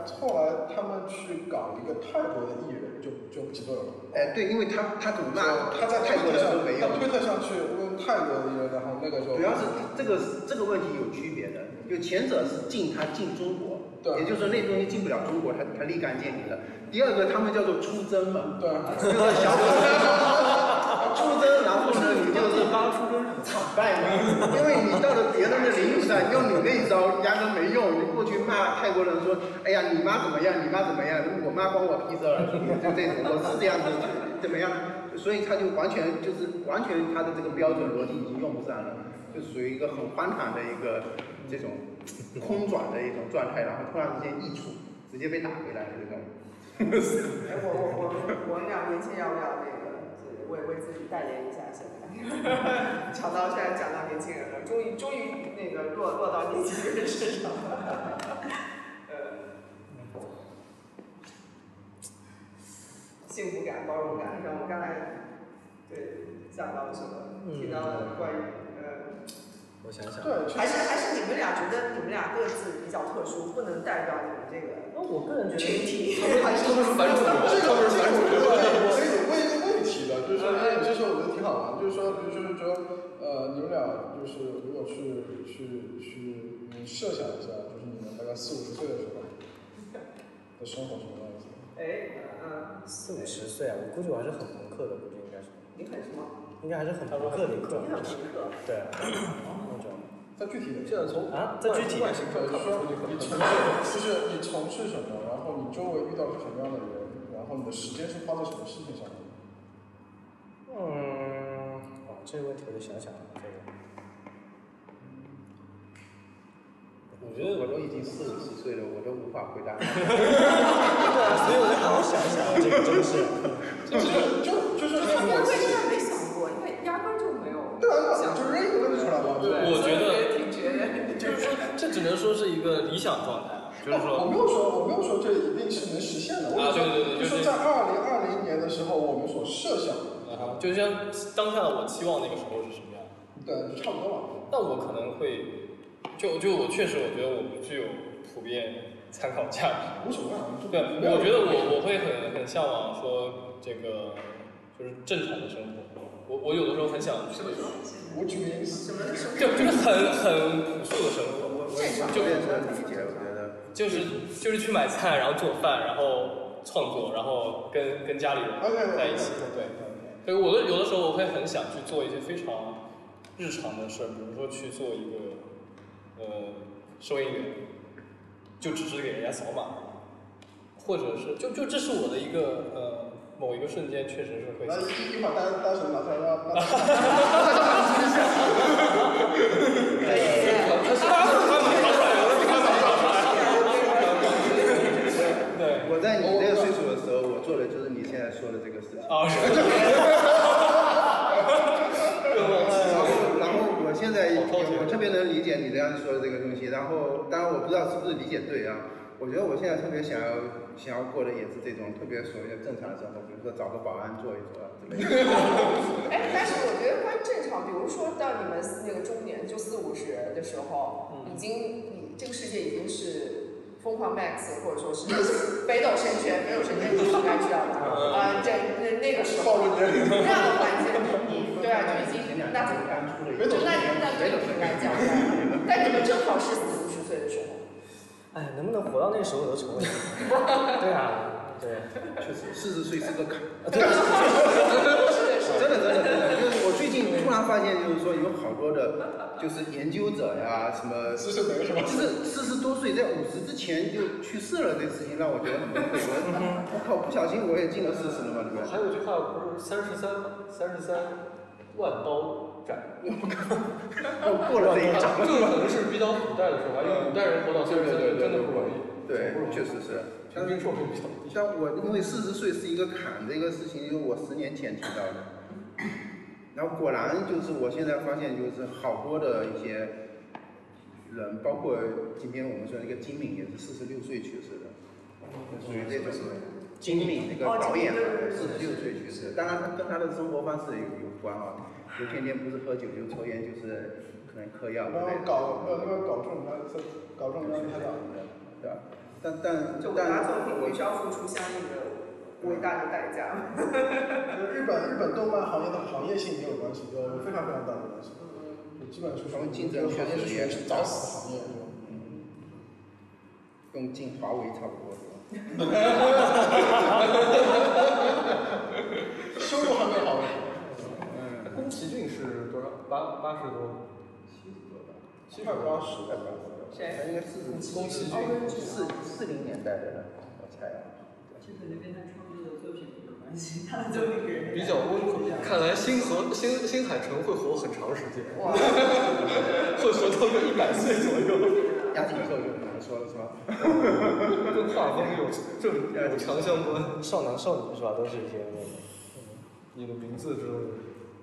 去搞一个泰国的艺人，就就不起作用了。哎，对，因为他他怎么骂，他在泰国人都没有他。推特上去问泰国的艺人，然后那个时候主要是这个这个问题有区别的，就前者是禁他进中国，对也就是说那东西进不了中国，他他立竿见影的。第二个他们叫做出征嘛，对，就 是小 出征，然后呢你就是发出征惨败嘛，因为你到了别人的领域上用你那一招压根没用，你过去骂泰国人说，哎呀你妈怎么样，你妈怎么样，我妈关我屁事儿，就这种，我是这样子，怎么样？所以他就完全就是完全他的这个标准逻辑已经用不上了，就属于一个很荒唐的一个这种空转的一种状态，然后突然之间溢出，直接被打回来的这种。哎，我我我我们俩年轻要不要那个，是为为自己代言一下？现在讲到现在讲到年轻人了，终于终于那个落落到年轻人身上了。呃，幸福感、包容感，像我们刚才对讲到什么，提到了关于呃。我想想，对，还是还是你们俩觉得你们俩各自比较特殊，不能代表你们这个那我个人觉得，群体。还是都是反主流，这个是反主流。我可以问一个问题的，就是好玩，就是说，就是说，呃，你们俩就是如果去去去，你设想一下，就是你们大概四五十岁的时候的生活什么样子？哎，嗯，四五十岁啊，我估计我还是很朋克的，估计应该是，你很什么？应该还是很朋克的一种，很朋克。对，那种再具体的，现在从啊再具体外形上看就是说你从事，就是你从事什么，然后你周围遇到是什么样的人，然后你的时间是花在什么事情上面？嗯，哦，这个问题我就想想了，这个。我觉得我都已经四十四岁了，我都无法回答。对啊，所以我就好好想一想，这个真的是，就就就是。他压根真的没想过，因为压根就没有。对啊，就是一个问题出来嘛？对，我觉得。就是说，这只能说是一个理想状态。就是说，我没有说，我没有说这一定是能实现的。啊，对对对，就是说在二零二零年的时候，我们所设想。啊，就像当下的我期望那个时候是什么样。对，差不多吧。那我可能会，就就我确实我觉得我不具有普遍参考价值。无所谓啊，对，我觉得我我会很很向往说这个就是正常的生活。我我有的时候很想去，我举个例子，什么什么就就是很很朴素的生活。我觉得。就是就是去买菜，然后做饭，然后创作，然后跟跟家里人在一起。对，所以我的有的时候我会很想去做一些非常日常的事儿，比如说去做一个呃收银员，就只是给人家扫码，或者是就就这是我的一个呃某一个瞬间，确实是会那想。一一会儿单单手拿出来让 让。可以。对，我在你这个岁数的时候，我做的就是你现在说的这个事情。啊是。然后，然后我现在我特别能理解你这样说的这个东西，然后当然我不知道是不是理解对啊。我觉得我现在特别想要想要过的也是这种特别所谓的正常的生活，比如说找个保安做一做之类的。哎，但是我觉得关于正常，比如说到你们那个中年，就四五十的时候，已经你这个世界已经是疯狂 max，或者说是北斗神拳，北斗神拳你应该知道吧？啊，这那那个时候那样的环境，对啊，就已经那怎么办？就那那北斗神拳讲的，但你们正好是四五十岁的时候。哎，能不能活到那时候都成问题。对啊，对，确实，四十岁是个坎。对，真的真的真的，突然发现，就是说有好多的，就是研究者呀，什么，四十多什么就是四十多岁在五十之前就去世了，这事情让我觉得很崩溃。我我靠，不小心我也进了四十了嘛，对不对？还有句话不是三十三三十三万刀斩。我靠过了这一章。这个可能是比较古代的说法，因为古代人活到三十三岁真的不容易。对，确实是。平均寿命比较。像我，因为四十岁是一个坎这个事情，因为我十年前听到的。然后果然就是我现在发现，就是好多的一些人，包括今天我们说那个金敏也是四十六岁去世的，属于这种金敏那个导演嘛，四十六岁去世。当然，他跟他的生活方式有有关啊，就天天不是喝酒就抽烟，就是可能嗑药之然后类的。搞呃那个搞这种他搞这种压力太大了。对吧？但但但大作品必须要付出相应的伟大的代价。日本日本动漫行业的行业性也有关系，有非常非常大的关系。就基本上是他们竞争确实也是早死的行业，对吧？跟进华为差不多是吧？收入还没好。嗯，宫崎骏是多少？八八十多？七百八十，谁？他应该四十宫崎骏四四零年代的，我猜啊。这可能跟他创作的作品有关系，他的作品给人比较温和。看来星河星星海城会活很长时间，哇，会活到个一百岁左右，押井秀有难说了是吧？跟画风有正有强相关。少男少女是吧？都是一些那种。你的名字之类的。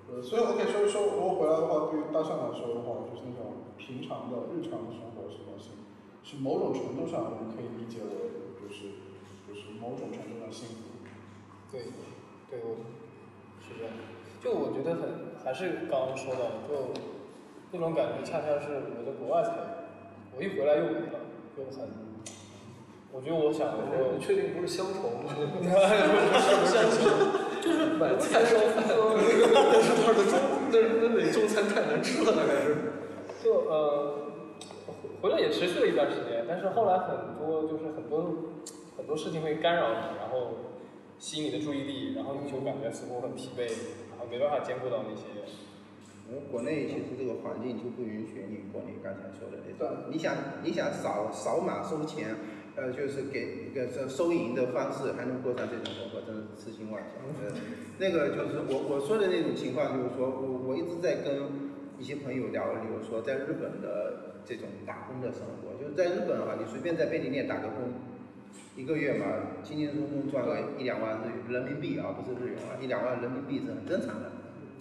呃，所以 OK，所以说如果回来的话，对于大象来说的话，就是那种平常的日常的生活是东西，是某种程度上我们可以理解为就是就是某种程度上幸福。对，对，我是这样。就我觉得很，还是刚刚说的，就那种感觉，恰恰是我在国外才有，我一回来又没了，就很。我觉得我想说，确定不是乡愁吗？不是乡愁，就是买菜烧饭，但是那的中，那那里中餐太难吃了，大概是。就呃，回来也持续了一段时间，但是后来很多就是很多很多事情会干扰你，然后吸引你的注意力，然后你就感觉似乎很疲惫，然后没办法兼顾到那些。我们国内其实这个环境就不允许你过你刚才说的那种，你想你想扫扫码收钱，呃，就是给一个收收银的方式，还能过上这种生活，真的是痴心妄想。呃，那个就是我我说的那种情况，就是说我我一直在跟一些朋友聊，比如说在日本的这种打工的生活，就是在日本啊，你随便在便利店打个工，一个月嘛，轻轻松松赚个一两万日人民币啊，不是日元啊，一两万人民币是很正常的，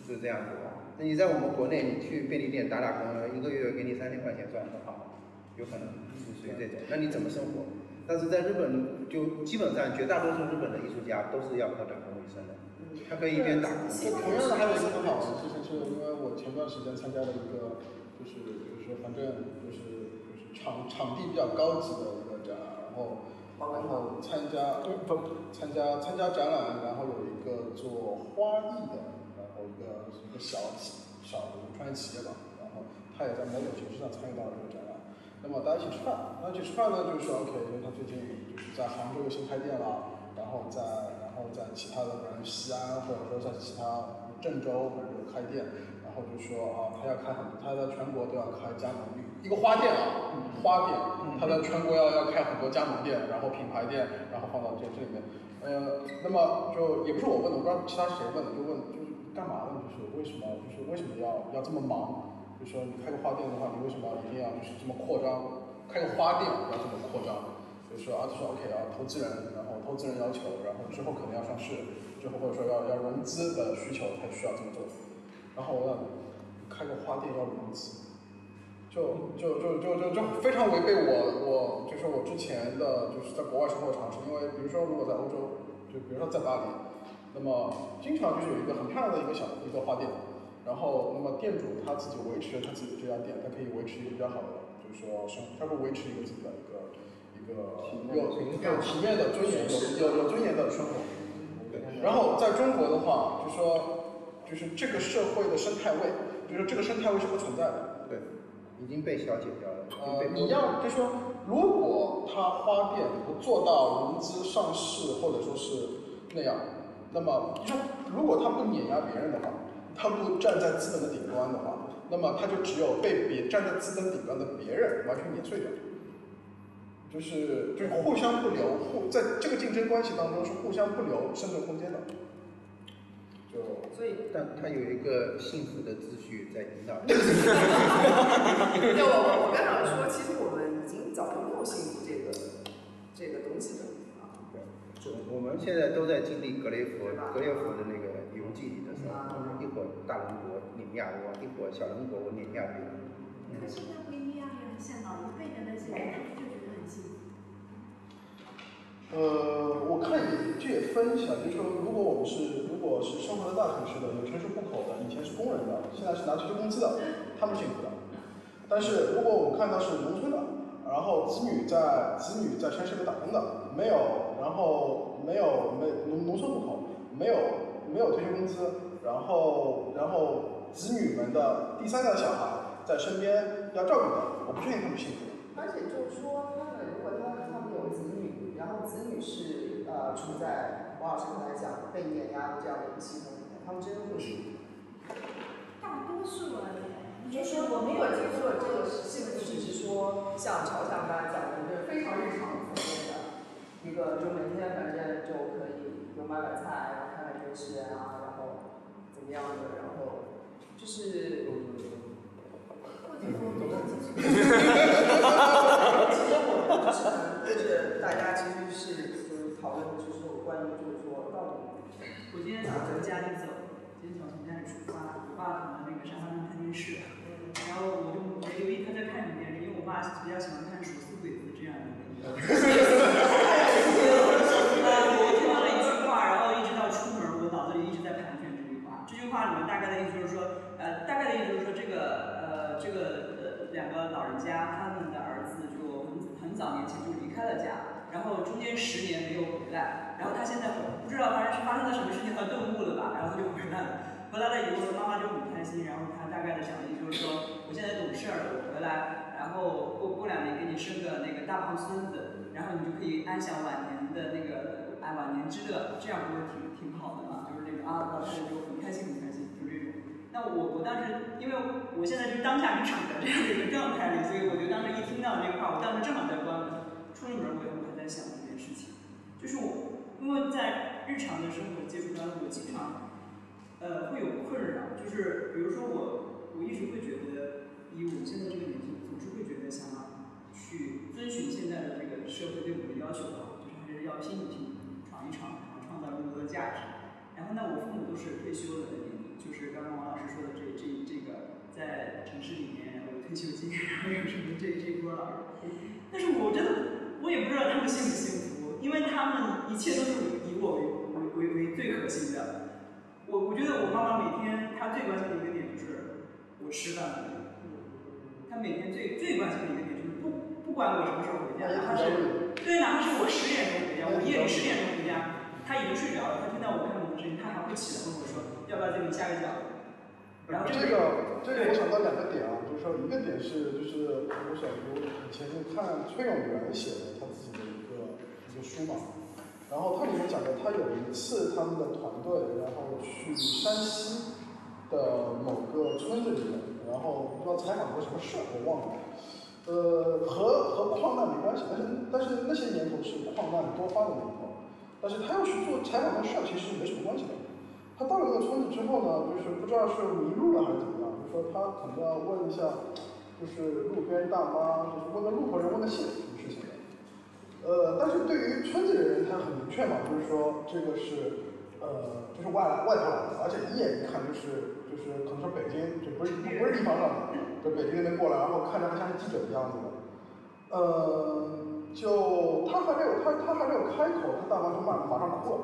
就是这样子的。那你在我们国内，你去便利店打打工，一个月给你三千块钱，赚很好。有可能是属于这种。那你怎么生活？但是在日本，就基本上绝大多数日本的艺术家都是要靠打工为生的，他可以一边打工。同样的，还有一个很好玩的事情，是因为我前段时间参加了一个，就是就是说，反正就是就是场场地比较高级的一个展，然后然后参加不参加参加展览，然后有一个做花艺的，然后一个一个小小的创业企业吧，然后他也在某种形式上参与到了这个展览。那么大家一起吃饭，大家一起吃饭呢，就是说 OK，因为他最近就是在杭州有新开店了，然后在然后在其他的，比如西安或者说在其他郑州或者开店，然后就说啊，他要开很，他在全国都要开加盟一个花店啊，花店，他在全国要要开很多加盟店，然后品牌店，然后放到这这里面，呃，那么就也不是我问的，我不知道其他谁问的，就问就是干嘛呢？就是为什么就是为什么要要这么忙？就说你开个花店的话，你为什么一定要就是这么扩张？开个花店要这么扩张？就是说啊，就说 OK 啊，投资人，然后投资人要求，然后之后可能要上市，之后或者说要要融资的需求才需要这么做。然后我想开个花店要融资，就就就就就就非常违背我我就是我之前的就是在国外生活的常识，因为比如说如果在欧洲，就比如说在巴黎，那么经常就是有一个很漂亮的一个小一个花店。然后，那么店主他自己维持他自己的这家店，他可以维持一个比较好的，就是说生，他会维持一个自己的一个一个有有体面的尊严，有有有尊严的生活。然后在中国的话，就说就是这个社会的生态位，就是这个生态位是不存在的。对，已经被消解掉了。呃，你要就说，如果他花店不做到融资上市，或者说是那样，那么就说如果他不碾压别人的话。他不站在资本的顶端的话，那么他就只有被别站在资本顶端的别人完全碾碎掉，就是就是互相不留，互在这个竞争关系当中是互相不留生存空间的。就所以，但他有一个幸福的秩序在引导。对，我我刚想说，其实我们已经早就没有幸福这个这个东西了啊。对，我们现在都在经历格雷佛格列佛的那个游记里的时候。一会儿大人国碾压我，一会儿小人国我碾压别人。可是那不一样呀，像老一辈的那些人，就觉得很幸福。呃，我看你这也分一下，就是说，如果我们是如果是生活在大城市的，有城市户口的，以前是工人的，现在是拿退休工资的，他们幸福的。但是如果我看到是农村的，然后子女在子女在城市里打工的，没有，然后没有没农农村户口，没有没有退休工资。然后，然后子女们的第三代小孩在身边要照顾的，我不确定他们幸福。而且就是说，他们如果他他们有子子女是呃处在王老师刚才讲被碾压的这样的一个系统里面，他们真的会。大多数啊，你。就是我没有接触的这个系统，只是说像朝向刚才讲的，就是非常日常层面的一个，就每天反正就可以就买买菜，然后看看电视啊。然后怎么样的，然后就是，其实我们就是大家其实是就是讨论，就是说关于就是说到底。我今天早上从家里走，今天早上从家里出发，我爸躺在那个沙发上看电视，然后我就没留意他在看什么电视，因为我爸比较喜欢看《手撕鬼子》这样的那个。话里面大概的意思就是说，呃，大概的意思就是说，这个呃，这个呃，两个老人家他们的儿子就很很早年前家，然后中间十年没有回来，然后他现在不知道发生是发生了什么事情，他顿悟了吧，然后就回来了。回来了以后，妈妈就很开心，然后他大概的想的就是说，我现在懂事儿了，我回来，然后过过两年给你生个那个大胖孙子，然后你就可以安享晚年的那个安晚年之乐，这样不是挺挺好的嘛？就是那个啊，老师就很开心。很开心，就这种那我我当时，因为我现在就是当下就处在这样的一个状态里，所以我就当时一听到这个话，我当时正好在关出了门我也还在想这件事情，就是我因为在日常的生活接触当中，我经常呃会有困扰，就是比如说我我一直会觉得，以我现在这个年纪，总是会觉得想去遵循现在的这个社会对我们的要求吧，就是还是要拼一拼，闯一闯，然后创造更多的价值。然后呢，我父母都是退休了的年龄。就是刚刚王老师说的这这这个，在城市里面，有退休金，然后有什么这这波老人。但是我真的我也不知道他们幸不幸福，因为他们一切都是以我为为为为最核心的。我我觉得我妈妈每天她最关心的一个点就是我吃饭了没有。她每天最最关心的一个点就是不不管我什么时候回家，哪怕是对，哪怕是我十点钟回家，我夜里十点钟回家，她已经睡着了，她听到我开门的声音，她还会起来问我说要不要再给你加个饺子。然后这个这个我想到两个点啊，说一个点是就是我小时候以前就看崔永元写的他自己的一个一个书嘛，然后它里面讲的他有一次他们的团队然后去山西的某个村子里面，然后不知道采访过什么事我忘了，呃和和矿难没关系，但是但是那些年头是矿难多发的年头，但是他要去做采访的事儿其实没什么关系的。他到了那个村子之后呢，就是不知道是迷路了还是怎么说他可能要问一下，就是路边大妈，就是问个路口人问个姓什么事情的。呃，但是对于村子里的人，他很明确嘛，就是说这个是呃，就是外来外头来的，而且一眼一看就是就是可能是北京，就不是不是地方上的，就北京那边过来，然后看着还像是记者的样子的。呃，就他还没有他他还没有开口，他大妈就马马上哭了。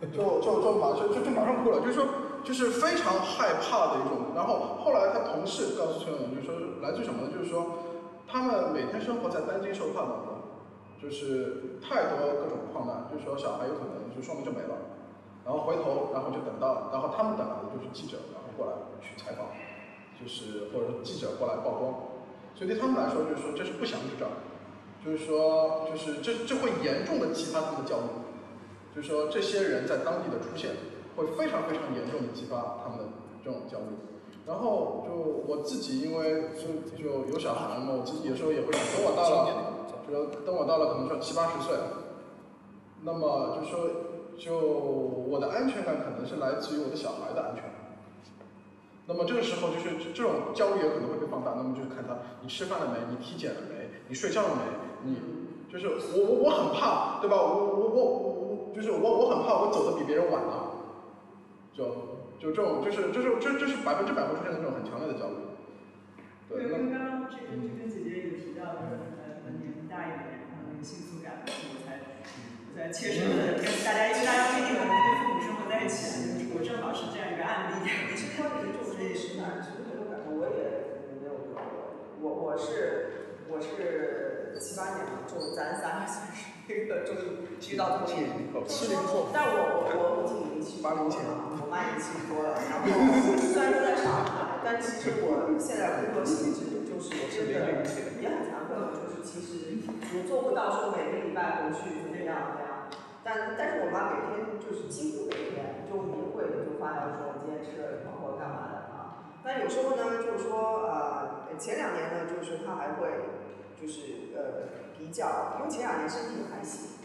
就就就马就就就马上哭了，就是说就是非常害怕的一种。然后后来他同事告诉崔永元，就说来自什么呢？就是说他们每天生活在担惊受怕当中，就是太多各种矿难，就是说小孩有可能就说明就没了，然后回头然后就等到，然后他们等的就是记者，然后过来去采访，就是或者记者过来曝光，所以对他们来说就是说这是不祥之兆，就是说就是这这会严重的激发他们的焦虑。就是说，这些人在当地的出现，会非常非常严重的激发他们的这种焦虑。然后就我自己，因为就就有小孩嘛，我自己有时候也会想，等我到了，就说等我到了，可能说七八十岁，那么就说，就我的安全感可能是来自于我的小孩的安全。那么这个时候，就是这种焦虑也可能会被放大。那么就是看他，你吃饭了没？你体检了没？你睡觉了没？你就是我我我很怕，对吧？我我我我就是我我很怕我走的比别人晚了，就就这种就是就是这这是百分之百会出现的这种很强烈的焦虑。对，那刚刚这个这跟姐姐有提到，就是呃年龄大一点，然后那个幸福感，我才我才切身的跟大家，因为大家毕竟我们跟父母生活在一起，我正好是这样一个案例。其实关于这种实感，其实很有感受，我也没有得过。我我是我是七八年嘛，就咱仨算是那个终于遇到这么一七零后，但我我我挺零七八零前，我妈也七多了，然后虽然说在上海，但其实我现在工作性质就是我真的也很惭愧嘛，就是其实我做不到说每个礼拜回去就那样那样，但但是我妈每天就是几乎每天就也会就发条说我今天吃了什么或干嘛的啊，但有时候呢就是说呃前两年呢就是她还会就是呃比较，因为前两年身体还行。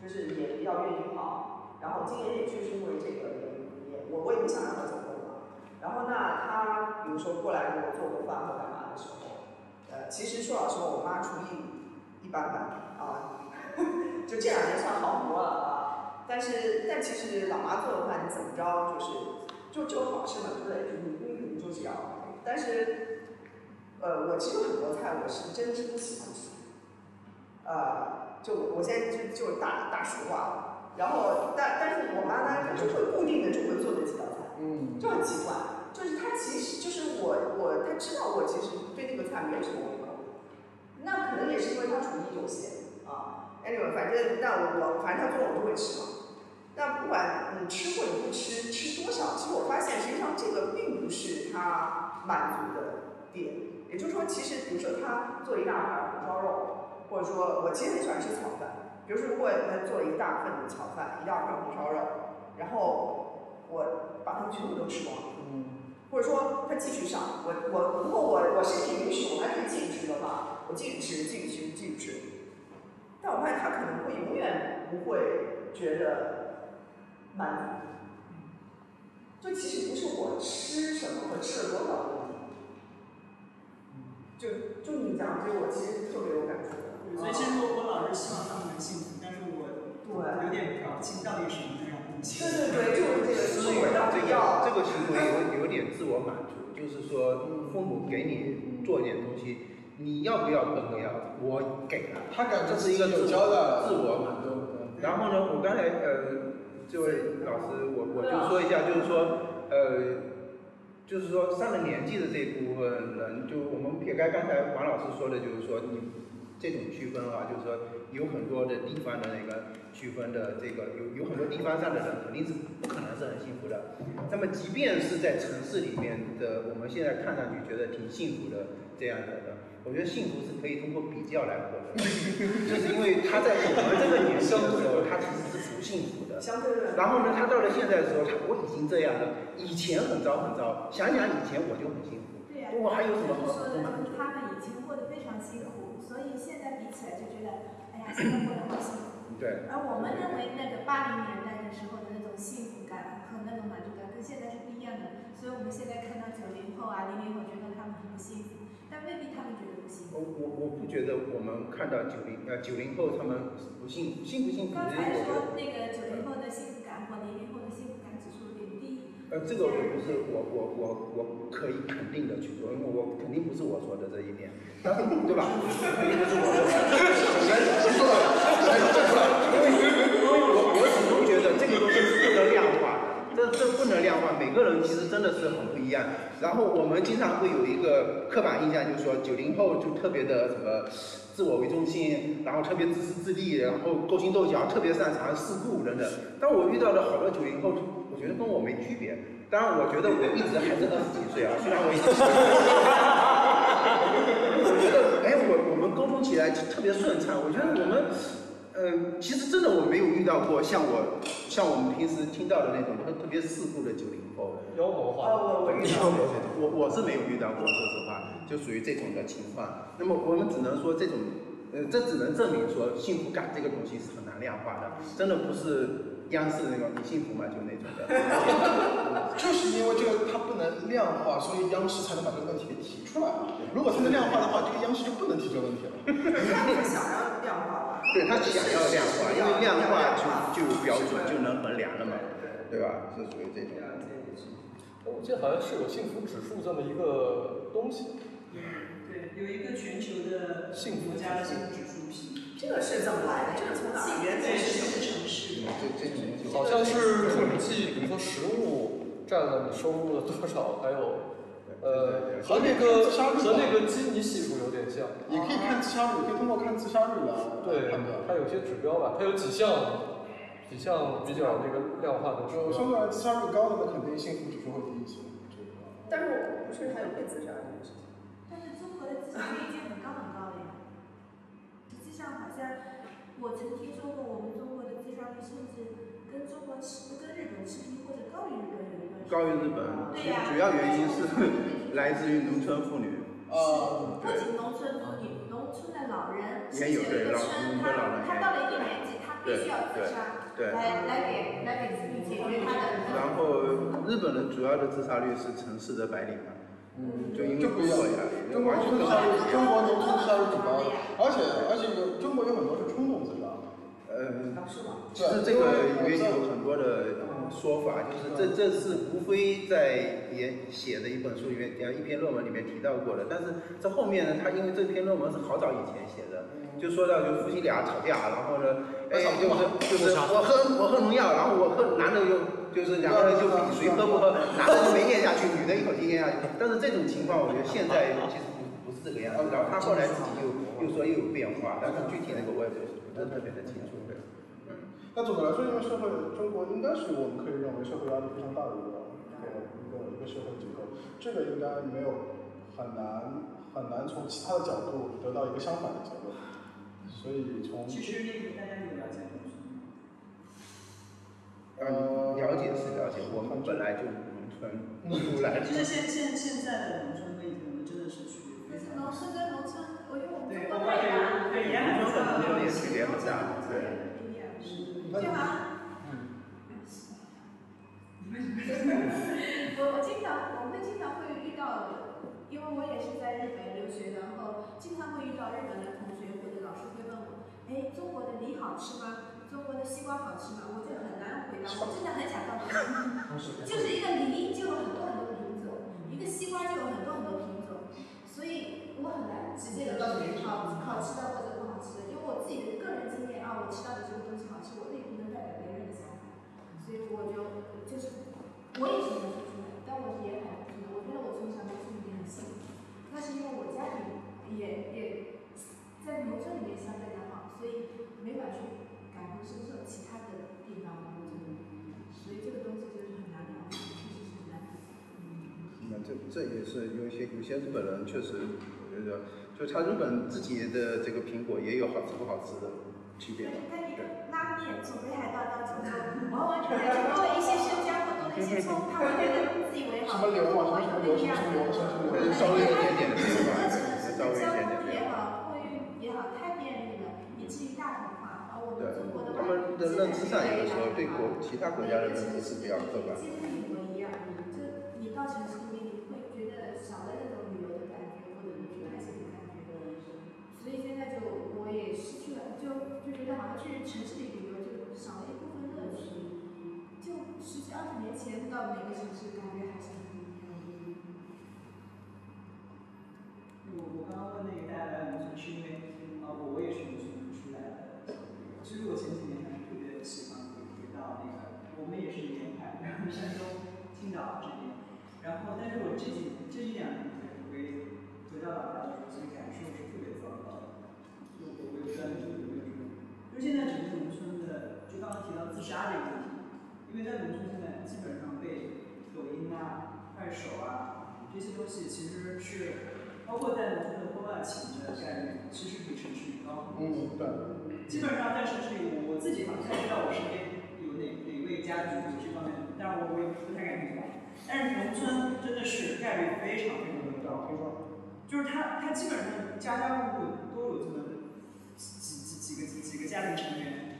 就是也比较愿意跑，然后今年也确实因为这个也也我我也不想让他走动了。然后那他比如说过来给我做个饭或干嘛的时候，呃，其实说老实话，我妈厨艺一般般啊，就这两年算好多了啊。但是但其实老妈做的饭你怎么着就是就就好吃嘛，对不对？你你就是要，但是呃，我其实很多菜我是真是不喜欢吃，呃。就我现在就就大大实话了，然后但但是我妈呢，她就会固定的就会做这几道菜，嗯，就很奇怪，就是她其实就是我我她知道我其实对那个菜没有什么胃口，那可能也是因为她厨艺有限啊，anyway 反正那我我反正她做我就会吃嘛，那不管你吃或者不吃，吃多少，其实我发现实际上这个并不是她满足的点，也就是说其实比如说他做一大盘红烧肉。或者说我其实很喜欢吃炒饭，比如说如果他做一大份的炒饭，一大份红烧肉，然后我把它们全部都吃光，嗯，或者说他继续上，我我如果我我身体允许，我还可以继续吃的话，我继续吃，继续吃，继续吃。但我发现他可能会永远不会觉得满足，就其实不是我吃什么和吃了多少就就你讲这个，我其实特别有感触。所以其实我我老是希望他们能幸福，但是我有点搞不清到底什么能让他们幸福。对对对，就是这个，所以我要？这个行为有有点自我满足，就就是说父母给你做一点东西，你要不要不不要，我给了，他感觉这是一个有交的自我满足。然后呢，我刚才呃，这位老师，我我就说一下，就是说呃，就是说上了年纪的这部分人，就我们撇开刚才王老师说的，就是说你这种区分啊，就是说有很多的地方的那个区分的这个有有很多地方上的人肯定是不可能是很幸福的。那么即便是在城市里面的，我们现在看上去觉得挺幸福的这样的人，我觉得幸福是可以通过比较来获得，就是因为他在我们这个年纪的时候，他其实是不幸福的的。相对论。然后呢，他到了现在的时候，他我已经这样了，以前很糟很糟，想想以前我就很幸福，对呀、我还有什么好说的是他们以前过得非常辛苦，所以现在比起来就觉得，哎呀，现在过得好幸福。对。而我们认为那个八零年代的时候的那种幸福感和那种满足感跟现在是不一样的，所以我们现在看到九零后啊、零零后，觉得他们很不幸福，但未必他们觉得不幸我福。我我不觉得我们看到九零呃九零后他们不幸福，幸不幸福？刚才说那个九零后的幸福感或零零后的幸福感指数有点低。呃，这个我不是我我我我可以肯定的去说，因为我肯定不是我说的这一点，但是对吧？肯定不是我说的。首先说了，因为因为我我始终觉得这个东西是不能量化，这这不能量化，每个人其实真的是很不一样。然后我们经常会有一个刻板印象，就是说九零后就特别的什么自我为中心，然后特别自私自利，然后勾心斗角，特别擅长世故等等。但我遇到了好多九零后，我觉得跟我没区别。当然，我觉得我一直还是二十几岁啊，虽然我已经。我觉得，哎，我我们沟通起来特别顺畅。我觉得我们，呃，其实真的我没有遇到过像我像我们平时听到的那种特特别世故的九零后。妖魔化。哦，我我遇到过。我我是没有遇到过，说实话，就属于这种的情况。那么我们只能说这种，呃，这只能证明说幸福感这个东西是很难量化的，真的不是央视那种你幸福吗？就那种的。就是因为这个它不能量化，所以央视才能把这个问题给提出来。如果它能量化的话，这个央视就不能提这个问题了。他们想要量化吧？对他想要量化，因为量化就就有标准，就能衡量了嘛，对吧？是属于这种。我记得好像是有幸福指数这么一个东西。嗯对，有一个全球的幸福国家的幸福指数批。这个是怎么来的？这个从哪儿？源自对，是是城市。这这种好像是统计，比如说食物占了你收入的多少，还有，呃，和那个和那个基尼系数有点像。也可以看自杀率，可以通过看自杀率来判断。它有些指标吧，它有几项，几项比较那个量化的指就相标。对来自杀率高的，那肯定幸福指数会低一些。但是我不是还有被自杀这个事情。但是中国的自杀率已经很高很高了呀。实际上好像我曾听说过，我们中国的自杀率甚至跟中国持跟日本持平或者高于日本有一段时间。高于日本，对呀、主要原因是 来自于农村妇女。呃，不仅农村妇女，农村的老人，也有对老甚至有的村他他到了一定年纪，他必须要自杀，对对来来给来给子女解决他的。然后日本人主要的自杀率是城市的白领嘛，嗯，就因为这不一样工作呀。中国农村自杀率，中国农村自杀率挺高的，而且而且有中国有很多是冲动自杀。呃，是吗？其实这个里面有很多的说法，就是这这是吴飞在也写的一本书里面，呃一篇论文里面提到过的。但是这后面呢，他因为这篇论文是好早以前写的，就说到就夫妻俩吵架，然后呢，哎就是就是我喝我喝农药，然后我喝男的又就是两个人就比谁喝不喝，男的就没咽下去，女的一口气咽下去。但是这种情况，我觉得现在其实不不是这个样子。然后他后来自己又又说又有变化，但是具体那个我也不是不是特别的清楚。但总的来说，因为社会中国应该是我们可以认为社会压力非常大的一个一个一个一个社会结构，这个应该没有很难很难从其他的角度得到一个相反的结论。所以从其实那个大家有了解农村吗？嗯，了解是了解，我们本来就农村出来的。就是现现现在的农村和以前的真的是区别非常大。农村跟农村，我因为我们对，对太大，对沿海农村和农村也区别很大，对。就好像，我我经常我们经常会遇到，因为我也是在日本留学，然后经常会遇到日本的会问我，哎，中国的梨好吃吗？中国的西瓜好吃吗？我就很难回答，我真的很想告诉他们，就是一个梨就有很多很多品种，一一个西瓜就有很多很多品种，所以我很难直接的告诉你好好吃的或者不好吃的，因为我自己的个人经验啊，我吃到的这个东西好吃，我并不能代表别人的想法，所以我就就是我也是能说出来，但我也很不出来。我觉得我从小在村里面很幸福，那是因为我家里也也在农村里面相对的好，所以没法去感同身受其他的地方的农村，所以这个东西就是很难聊，确实是很难聊。那这这也是有一些有些日本人确实，我觉得就他日本自己的这个苹果也有好吃不好吃的区别对，。但一个拉面从北海道到九州，完完全全多了一些生姜或多了一些 葱，他完全的自以为好，什么流啊，什么什么流，什么什么流，什么什么流，稍微有一点点的是稍微一点点变通也好，货运也好，太便利了，以至于大同化。而我们对中国的他们的认知上有的时候对国其他国家的认知是比较刻板。几乎一模一样，就你到城市里面，你会觉得少了那种旅游的感觉，或者你去探险的感觉。所以现在就我也失去了，就就觉得好像去城市里旅游就少了一部分乐趣。就十几二十年前到每个城市，感觉还是很不一样的。我我刚刚问那个大家来农村，是因为啊，我我也是农村。所以我前几年还是特别喜欢回到那个，我们也是沿海，然后山东青岛这边。然后，但是我这几年这一两年回回回到老家的时候，其实感受是特别糟糕的。就我我不知道你有没有这种，就是现在整个农村的，就刚刚提到自杀这个问题，因为在农村现在基本上被抖音啊、快手啊这些东西其实是。包括在农村的婚外情的概率，其实比城市里高很多。嗯，对。基本上在城市里，我我自己好像不太知道我身边有哪哪位家族有这方面，但我我也不太敢去讲。但是农村真的是概率非常非常的高，就是他他基本上家家户户都有这么几几几个几几个家庭成员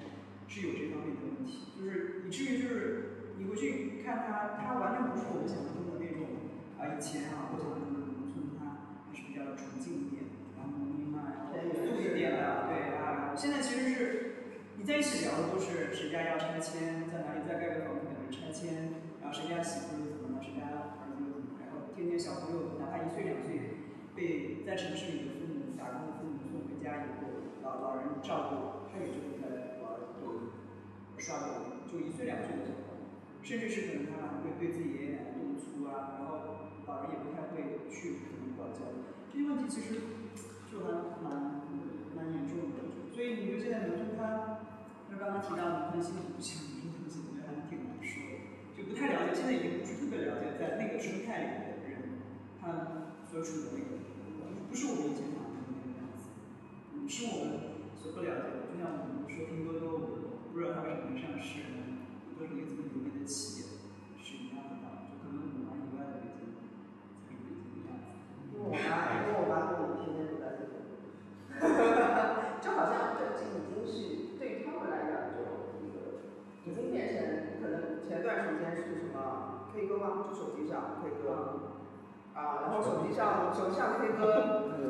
是有这方面的问题，就是以至于就是你回去看他，他完全不是我们想象中的那种啊以前啊我想象中的农村他。还是比较纯净一点，然后农民嘛，然后朴素一点的，对啊。现在其实是你在一起聊的都是谁家要拆迁，在哪里再盖个房子等着拆迁，然后谁家媳妇又怎么了，谁家儿子又怎么了，然后天天小朋友哪怕一岁两岁，被在城市里的父母打工的父母送回家以后，老老人照顾，他也就会在玩抖音、刷抖音，就一岁两岁的小朋友，甚至是可能他还会对自己爷爷奶奶动粗啊，然后老人也不太会去。管教这些问题其实就还蛮蛮严重的，所以你说现在农村它，就刚刚提到农村幸福不幸福这东西，我觉得还挺难说，就不太了解，现在已经不是特别了解在那个生态里的人，他所处的那个，不是我们以前想象的那个样子，嗯，是我们所不了解的。就像我们说拼多多，我不知道它为什么能上市，都是一个这么牛逼的企业，是一样的道理，就可能五环以外的北京才是北京的样子。我妈，因为我妈跟我天天都在这种，就好像北京已经是对他们来讲就一个，已经变成可能前段时间是什么？K 歌吗？就手机上 K 歌，啊，然后手机上手机上 K 歌，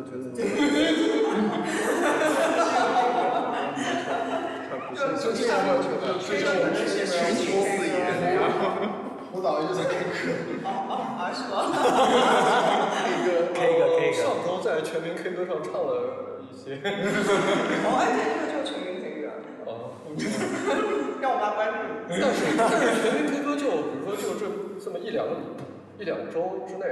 就这样的，就就这种群体视野，舞蹈一直在 K 歌。啊是吗？K 歌，K 歌，K 歌。上周在全民 K 歌上唱了一些。哦，哎，这个就全民 K 歌。哦。让我妈关注。但是但是全民 K 歌就比如说就这这么一两个一两周之内，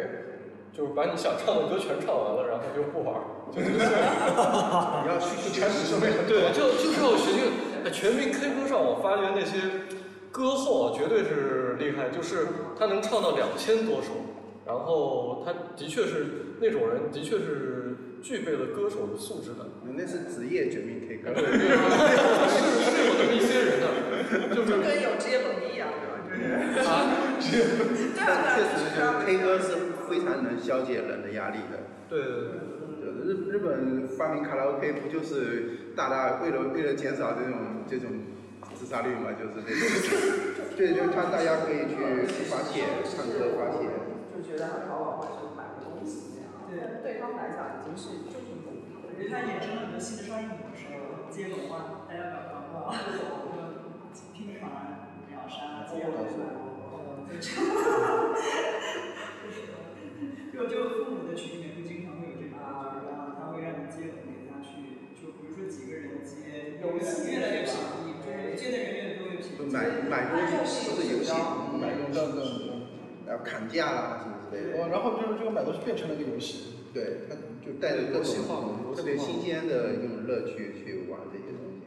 就是把你想唱的歌全唱完了，然后就不玩，就这个。你要去全体设备很对，就就是要学这个。全民 K 歌上，我发觉那些歌后啊，绝对是厉害，就是他能唱到两千多首，然后他的确是那种人，的确是具备了歌手的素质的。那是职业全民 K 歌。对对对，是是有这么一些人的，就是跟有职业蹦迪一样，对吧？就是啊，对啊，确实就是 K 歌是非常能消解人的压力的。对对对。日日本发明卡拉 OK 不就是大大为了为了减少这种这种自杀率嘛，就是这种，对，就他大家可以去发泄，唱歌发泄。就觉得他淘宝或者买个东对，对他们来讲已经是就是。我觉得它衍生了很多新的商业模式，接龙啊，大家搞广告，拼团、秒杀、接龙，对，就就父母的群里面会经常会有这种，就是啊，他会让你接龙给他去，就比如说几个人接，游戏越来越便宜，就是接的人越多越便宜。买买东西不是游戏，买东西。要砍价啦什么之类的。哦，然后就是这个买东西变成了一个游戏。对，它就带着各种特别新鲜的一种乐趣去玩这些东西。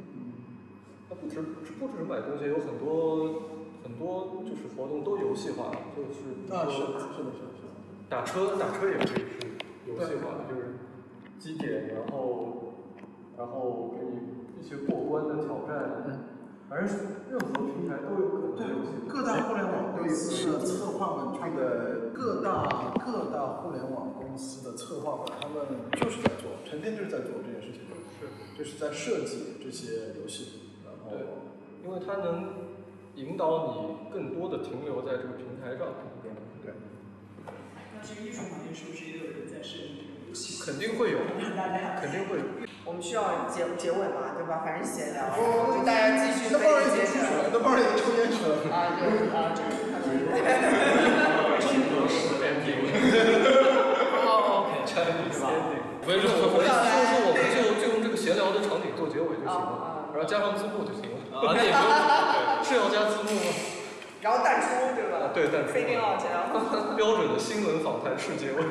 它不止不只是买东西，有很多很多就是活动都游戏化，就是啊是是的是的是的。打车打车也可以是游戏化的，就是积点，然后然后给你一些过关的挑战。反正任何平台都有可能。对，各大互联网公司的策划们，这个各大各大互联网公司的策划们，他们就是在做，成天就是在做这件事情，是，就是在设计这些游戏，然后，对，因为它能引导你更多的停留在这个平台上，对，对。那这个艺术行业是不是也有人在设计？肯定会有，肯定会有。我们需要结结尾嘛，对吧？反正闲聊，就大家继续可以接着。那帮人抽烟去了。啊，对啊，这是他的。哦，OK，差点意思吧？不是，我说我们就就用这个闲聊的场景做结尾就行了，然后加上字幕就行了。啊，那也不用，是要加字幕吗？然后淡出，对吧？对，淡出。非定要加。标准的新闻访谈式结尾。